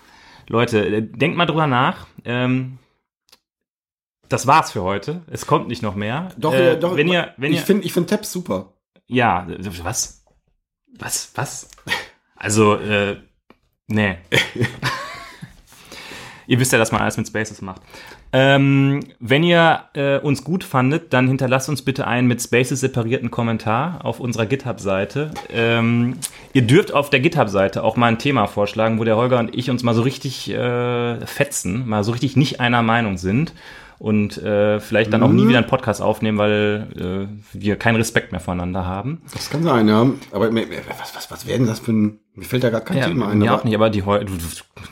Leute, äh, denkt mal drüber nach. Ähm, das war's für heute. Es kommt nicht noch mehr. Doch, äh, doch. wenn ihr, wenn ich finde ich find Tabs super. ja, äh, was? Was? Was? Also, äh, nee. ihr wisst ja, dass man alles mit Spaces macht. Ähm, wenn ihr äh, uns gut fandet, dann hinterlasst uns bitte einen mit Spaces separierten Kommentar auf unserer GitHub-Seite. Ähm, ihr dürft auf der GitHub-Seite auch mal ein Thema vorschlagen, wo der Holger und ich uns mal so richtig äh, fetzen, mal so richtig nicht einer Meinung sind und äh, vielleicht dann auch nie wieder einen Podcast aufnehmen, weil äh, wir keinen Respekt mehr voneinander haben. Das kann sein, ja. Aber was, was, was werden das für ein. Mir fällt da gerade kein Thema ein. aber- auch nicht, aber die du, du,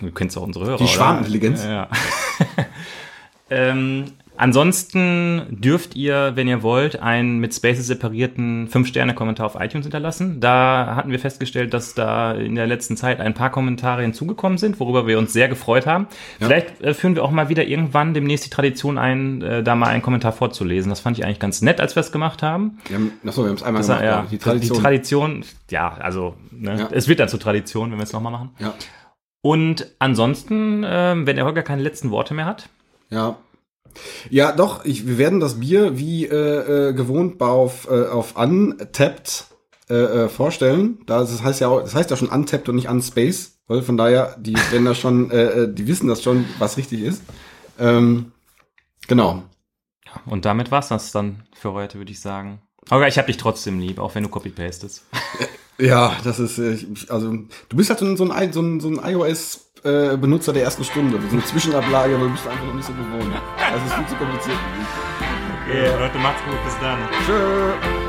du kennst auch unsere Hörer. Die oder? Schwarmintelligenz. Ja. ja. ähm, ansonsten dürft ihr, wenn ihr wollt, einen mit Spaces separierten 5-Sterne-Kommentar auf iTunes hinterlassen. Da hatten wir festgestellt, dass da in der letzten Zeit ein paar Kommentare hinzugekommen sind, worüber wir uns sehr gefreut haben. Vielleicht äh, führen wir auch mal wieder irgendwann demnächst die Tradition ein, äh, da mal einen Kommentar vorzulesen. Das fand ich eigentlich ganz nett, als wir es gemacht haben. Wir haben, achso, wir haben es einmal Das, gemacht. ja, Die Tradition. Die Tradition, ja, also ne, Ja. es wird dann zur Tradition, wenn wir es nochmal machen. ja. Und ansonsten, ähm, wenn der Holger keine letzten Worte mehr hat, Ja. Ja, doch, ich, wir werden das Bier wie äh, äh, gewohnt auf, äh, auf Untapped äh, äh, vorstellen. Da, das heißt ja auch, das heißt ja schon Untapped und nicht Unspace, weil von daher, die werden da schon, äh, äh, die wissen das schon, was richtig ist. Ähm, genau. und damit war's das dann für heute, würde ich sagen. Holger, ich hab dich trotzdem lieb, auch wenn du copy-pastest. Ja, das ist, äh, also du bist halt so ein, so ein, so ein, so ein iOS-Benutzer der ersten Stunde. So eine Zwischenablage, aber du bist einfach noch nicht so gewohnt. Das ist viel zu kompliziert. Okay, Leute, macht's gut, bis dann. Tschö.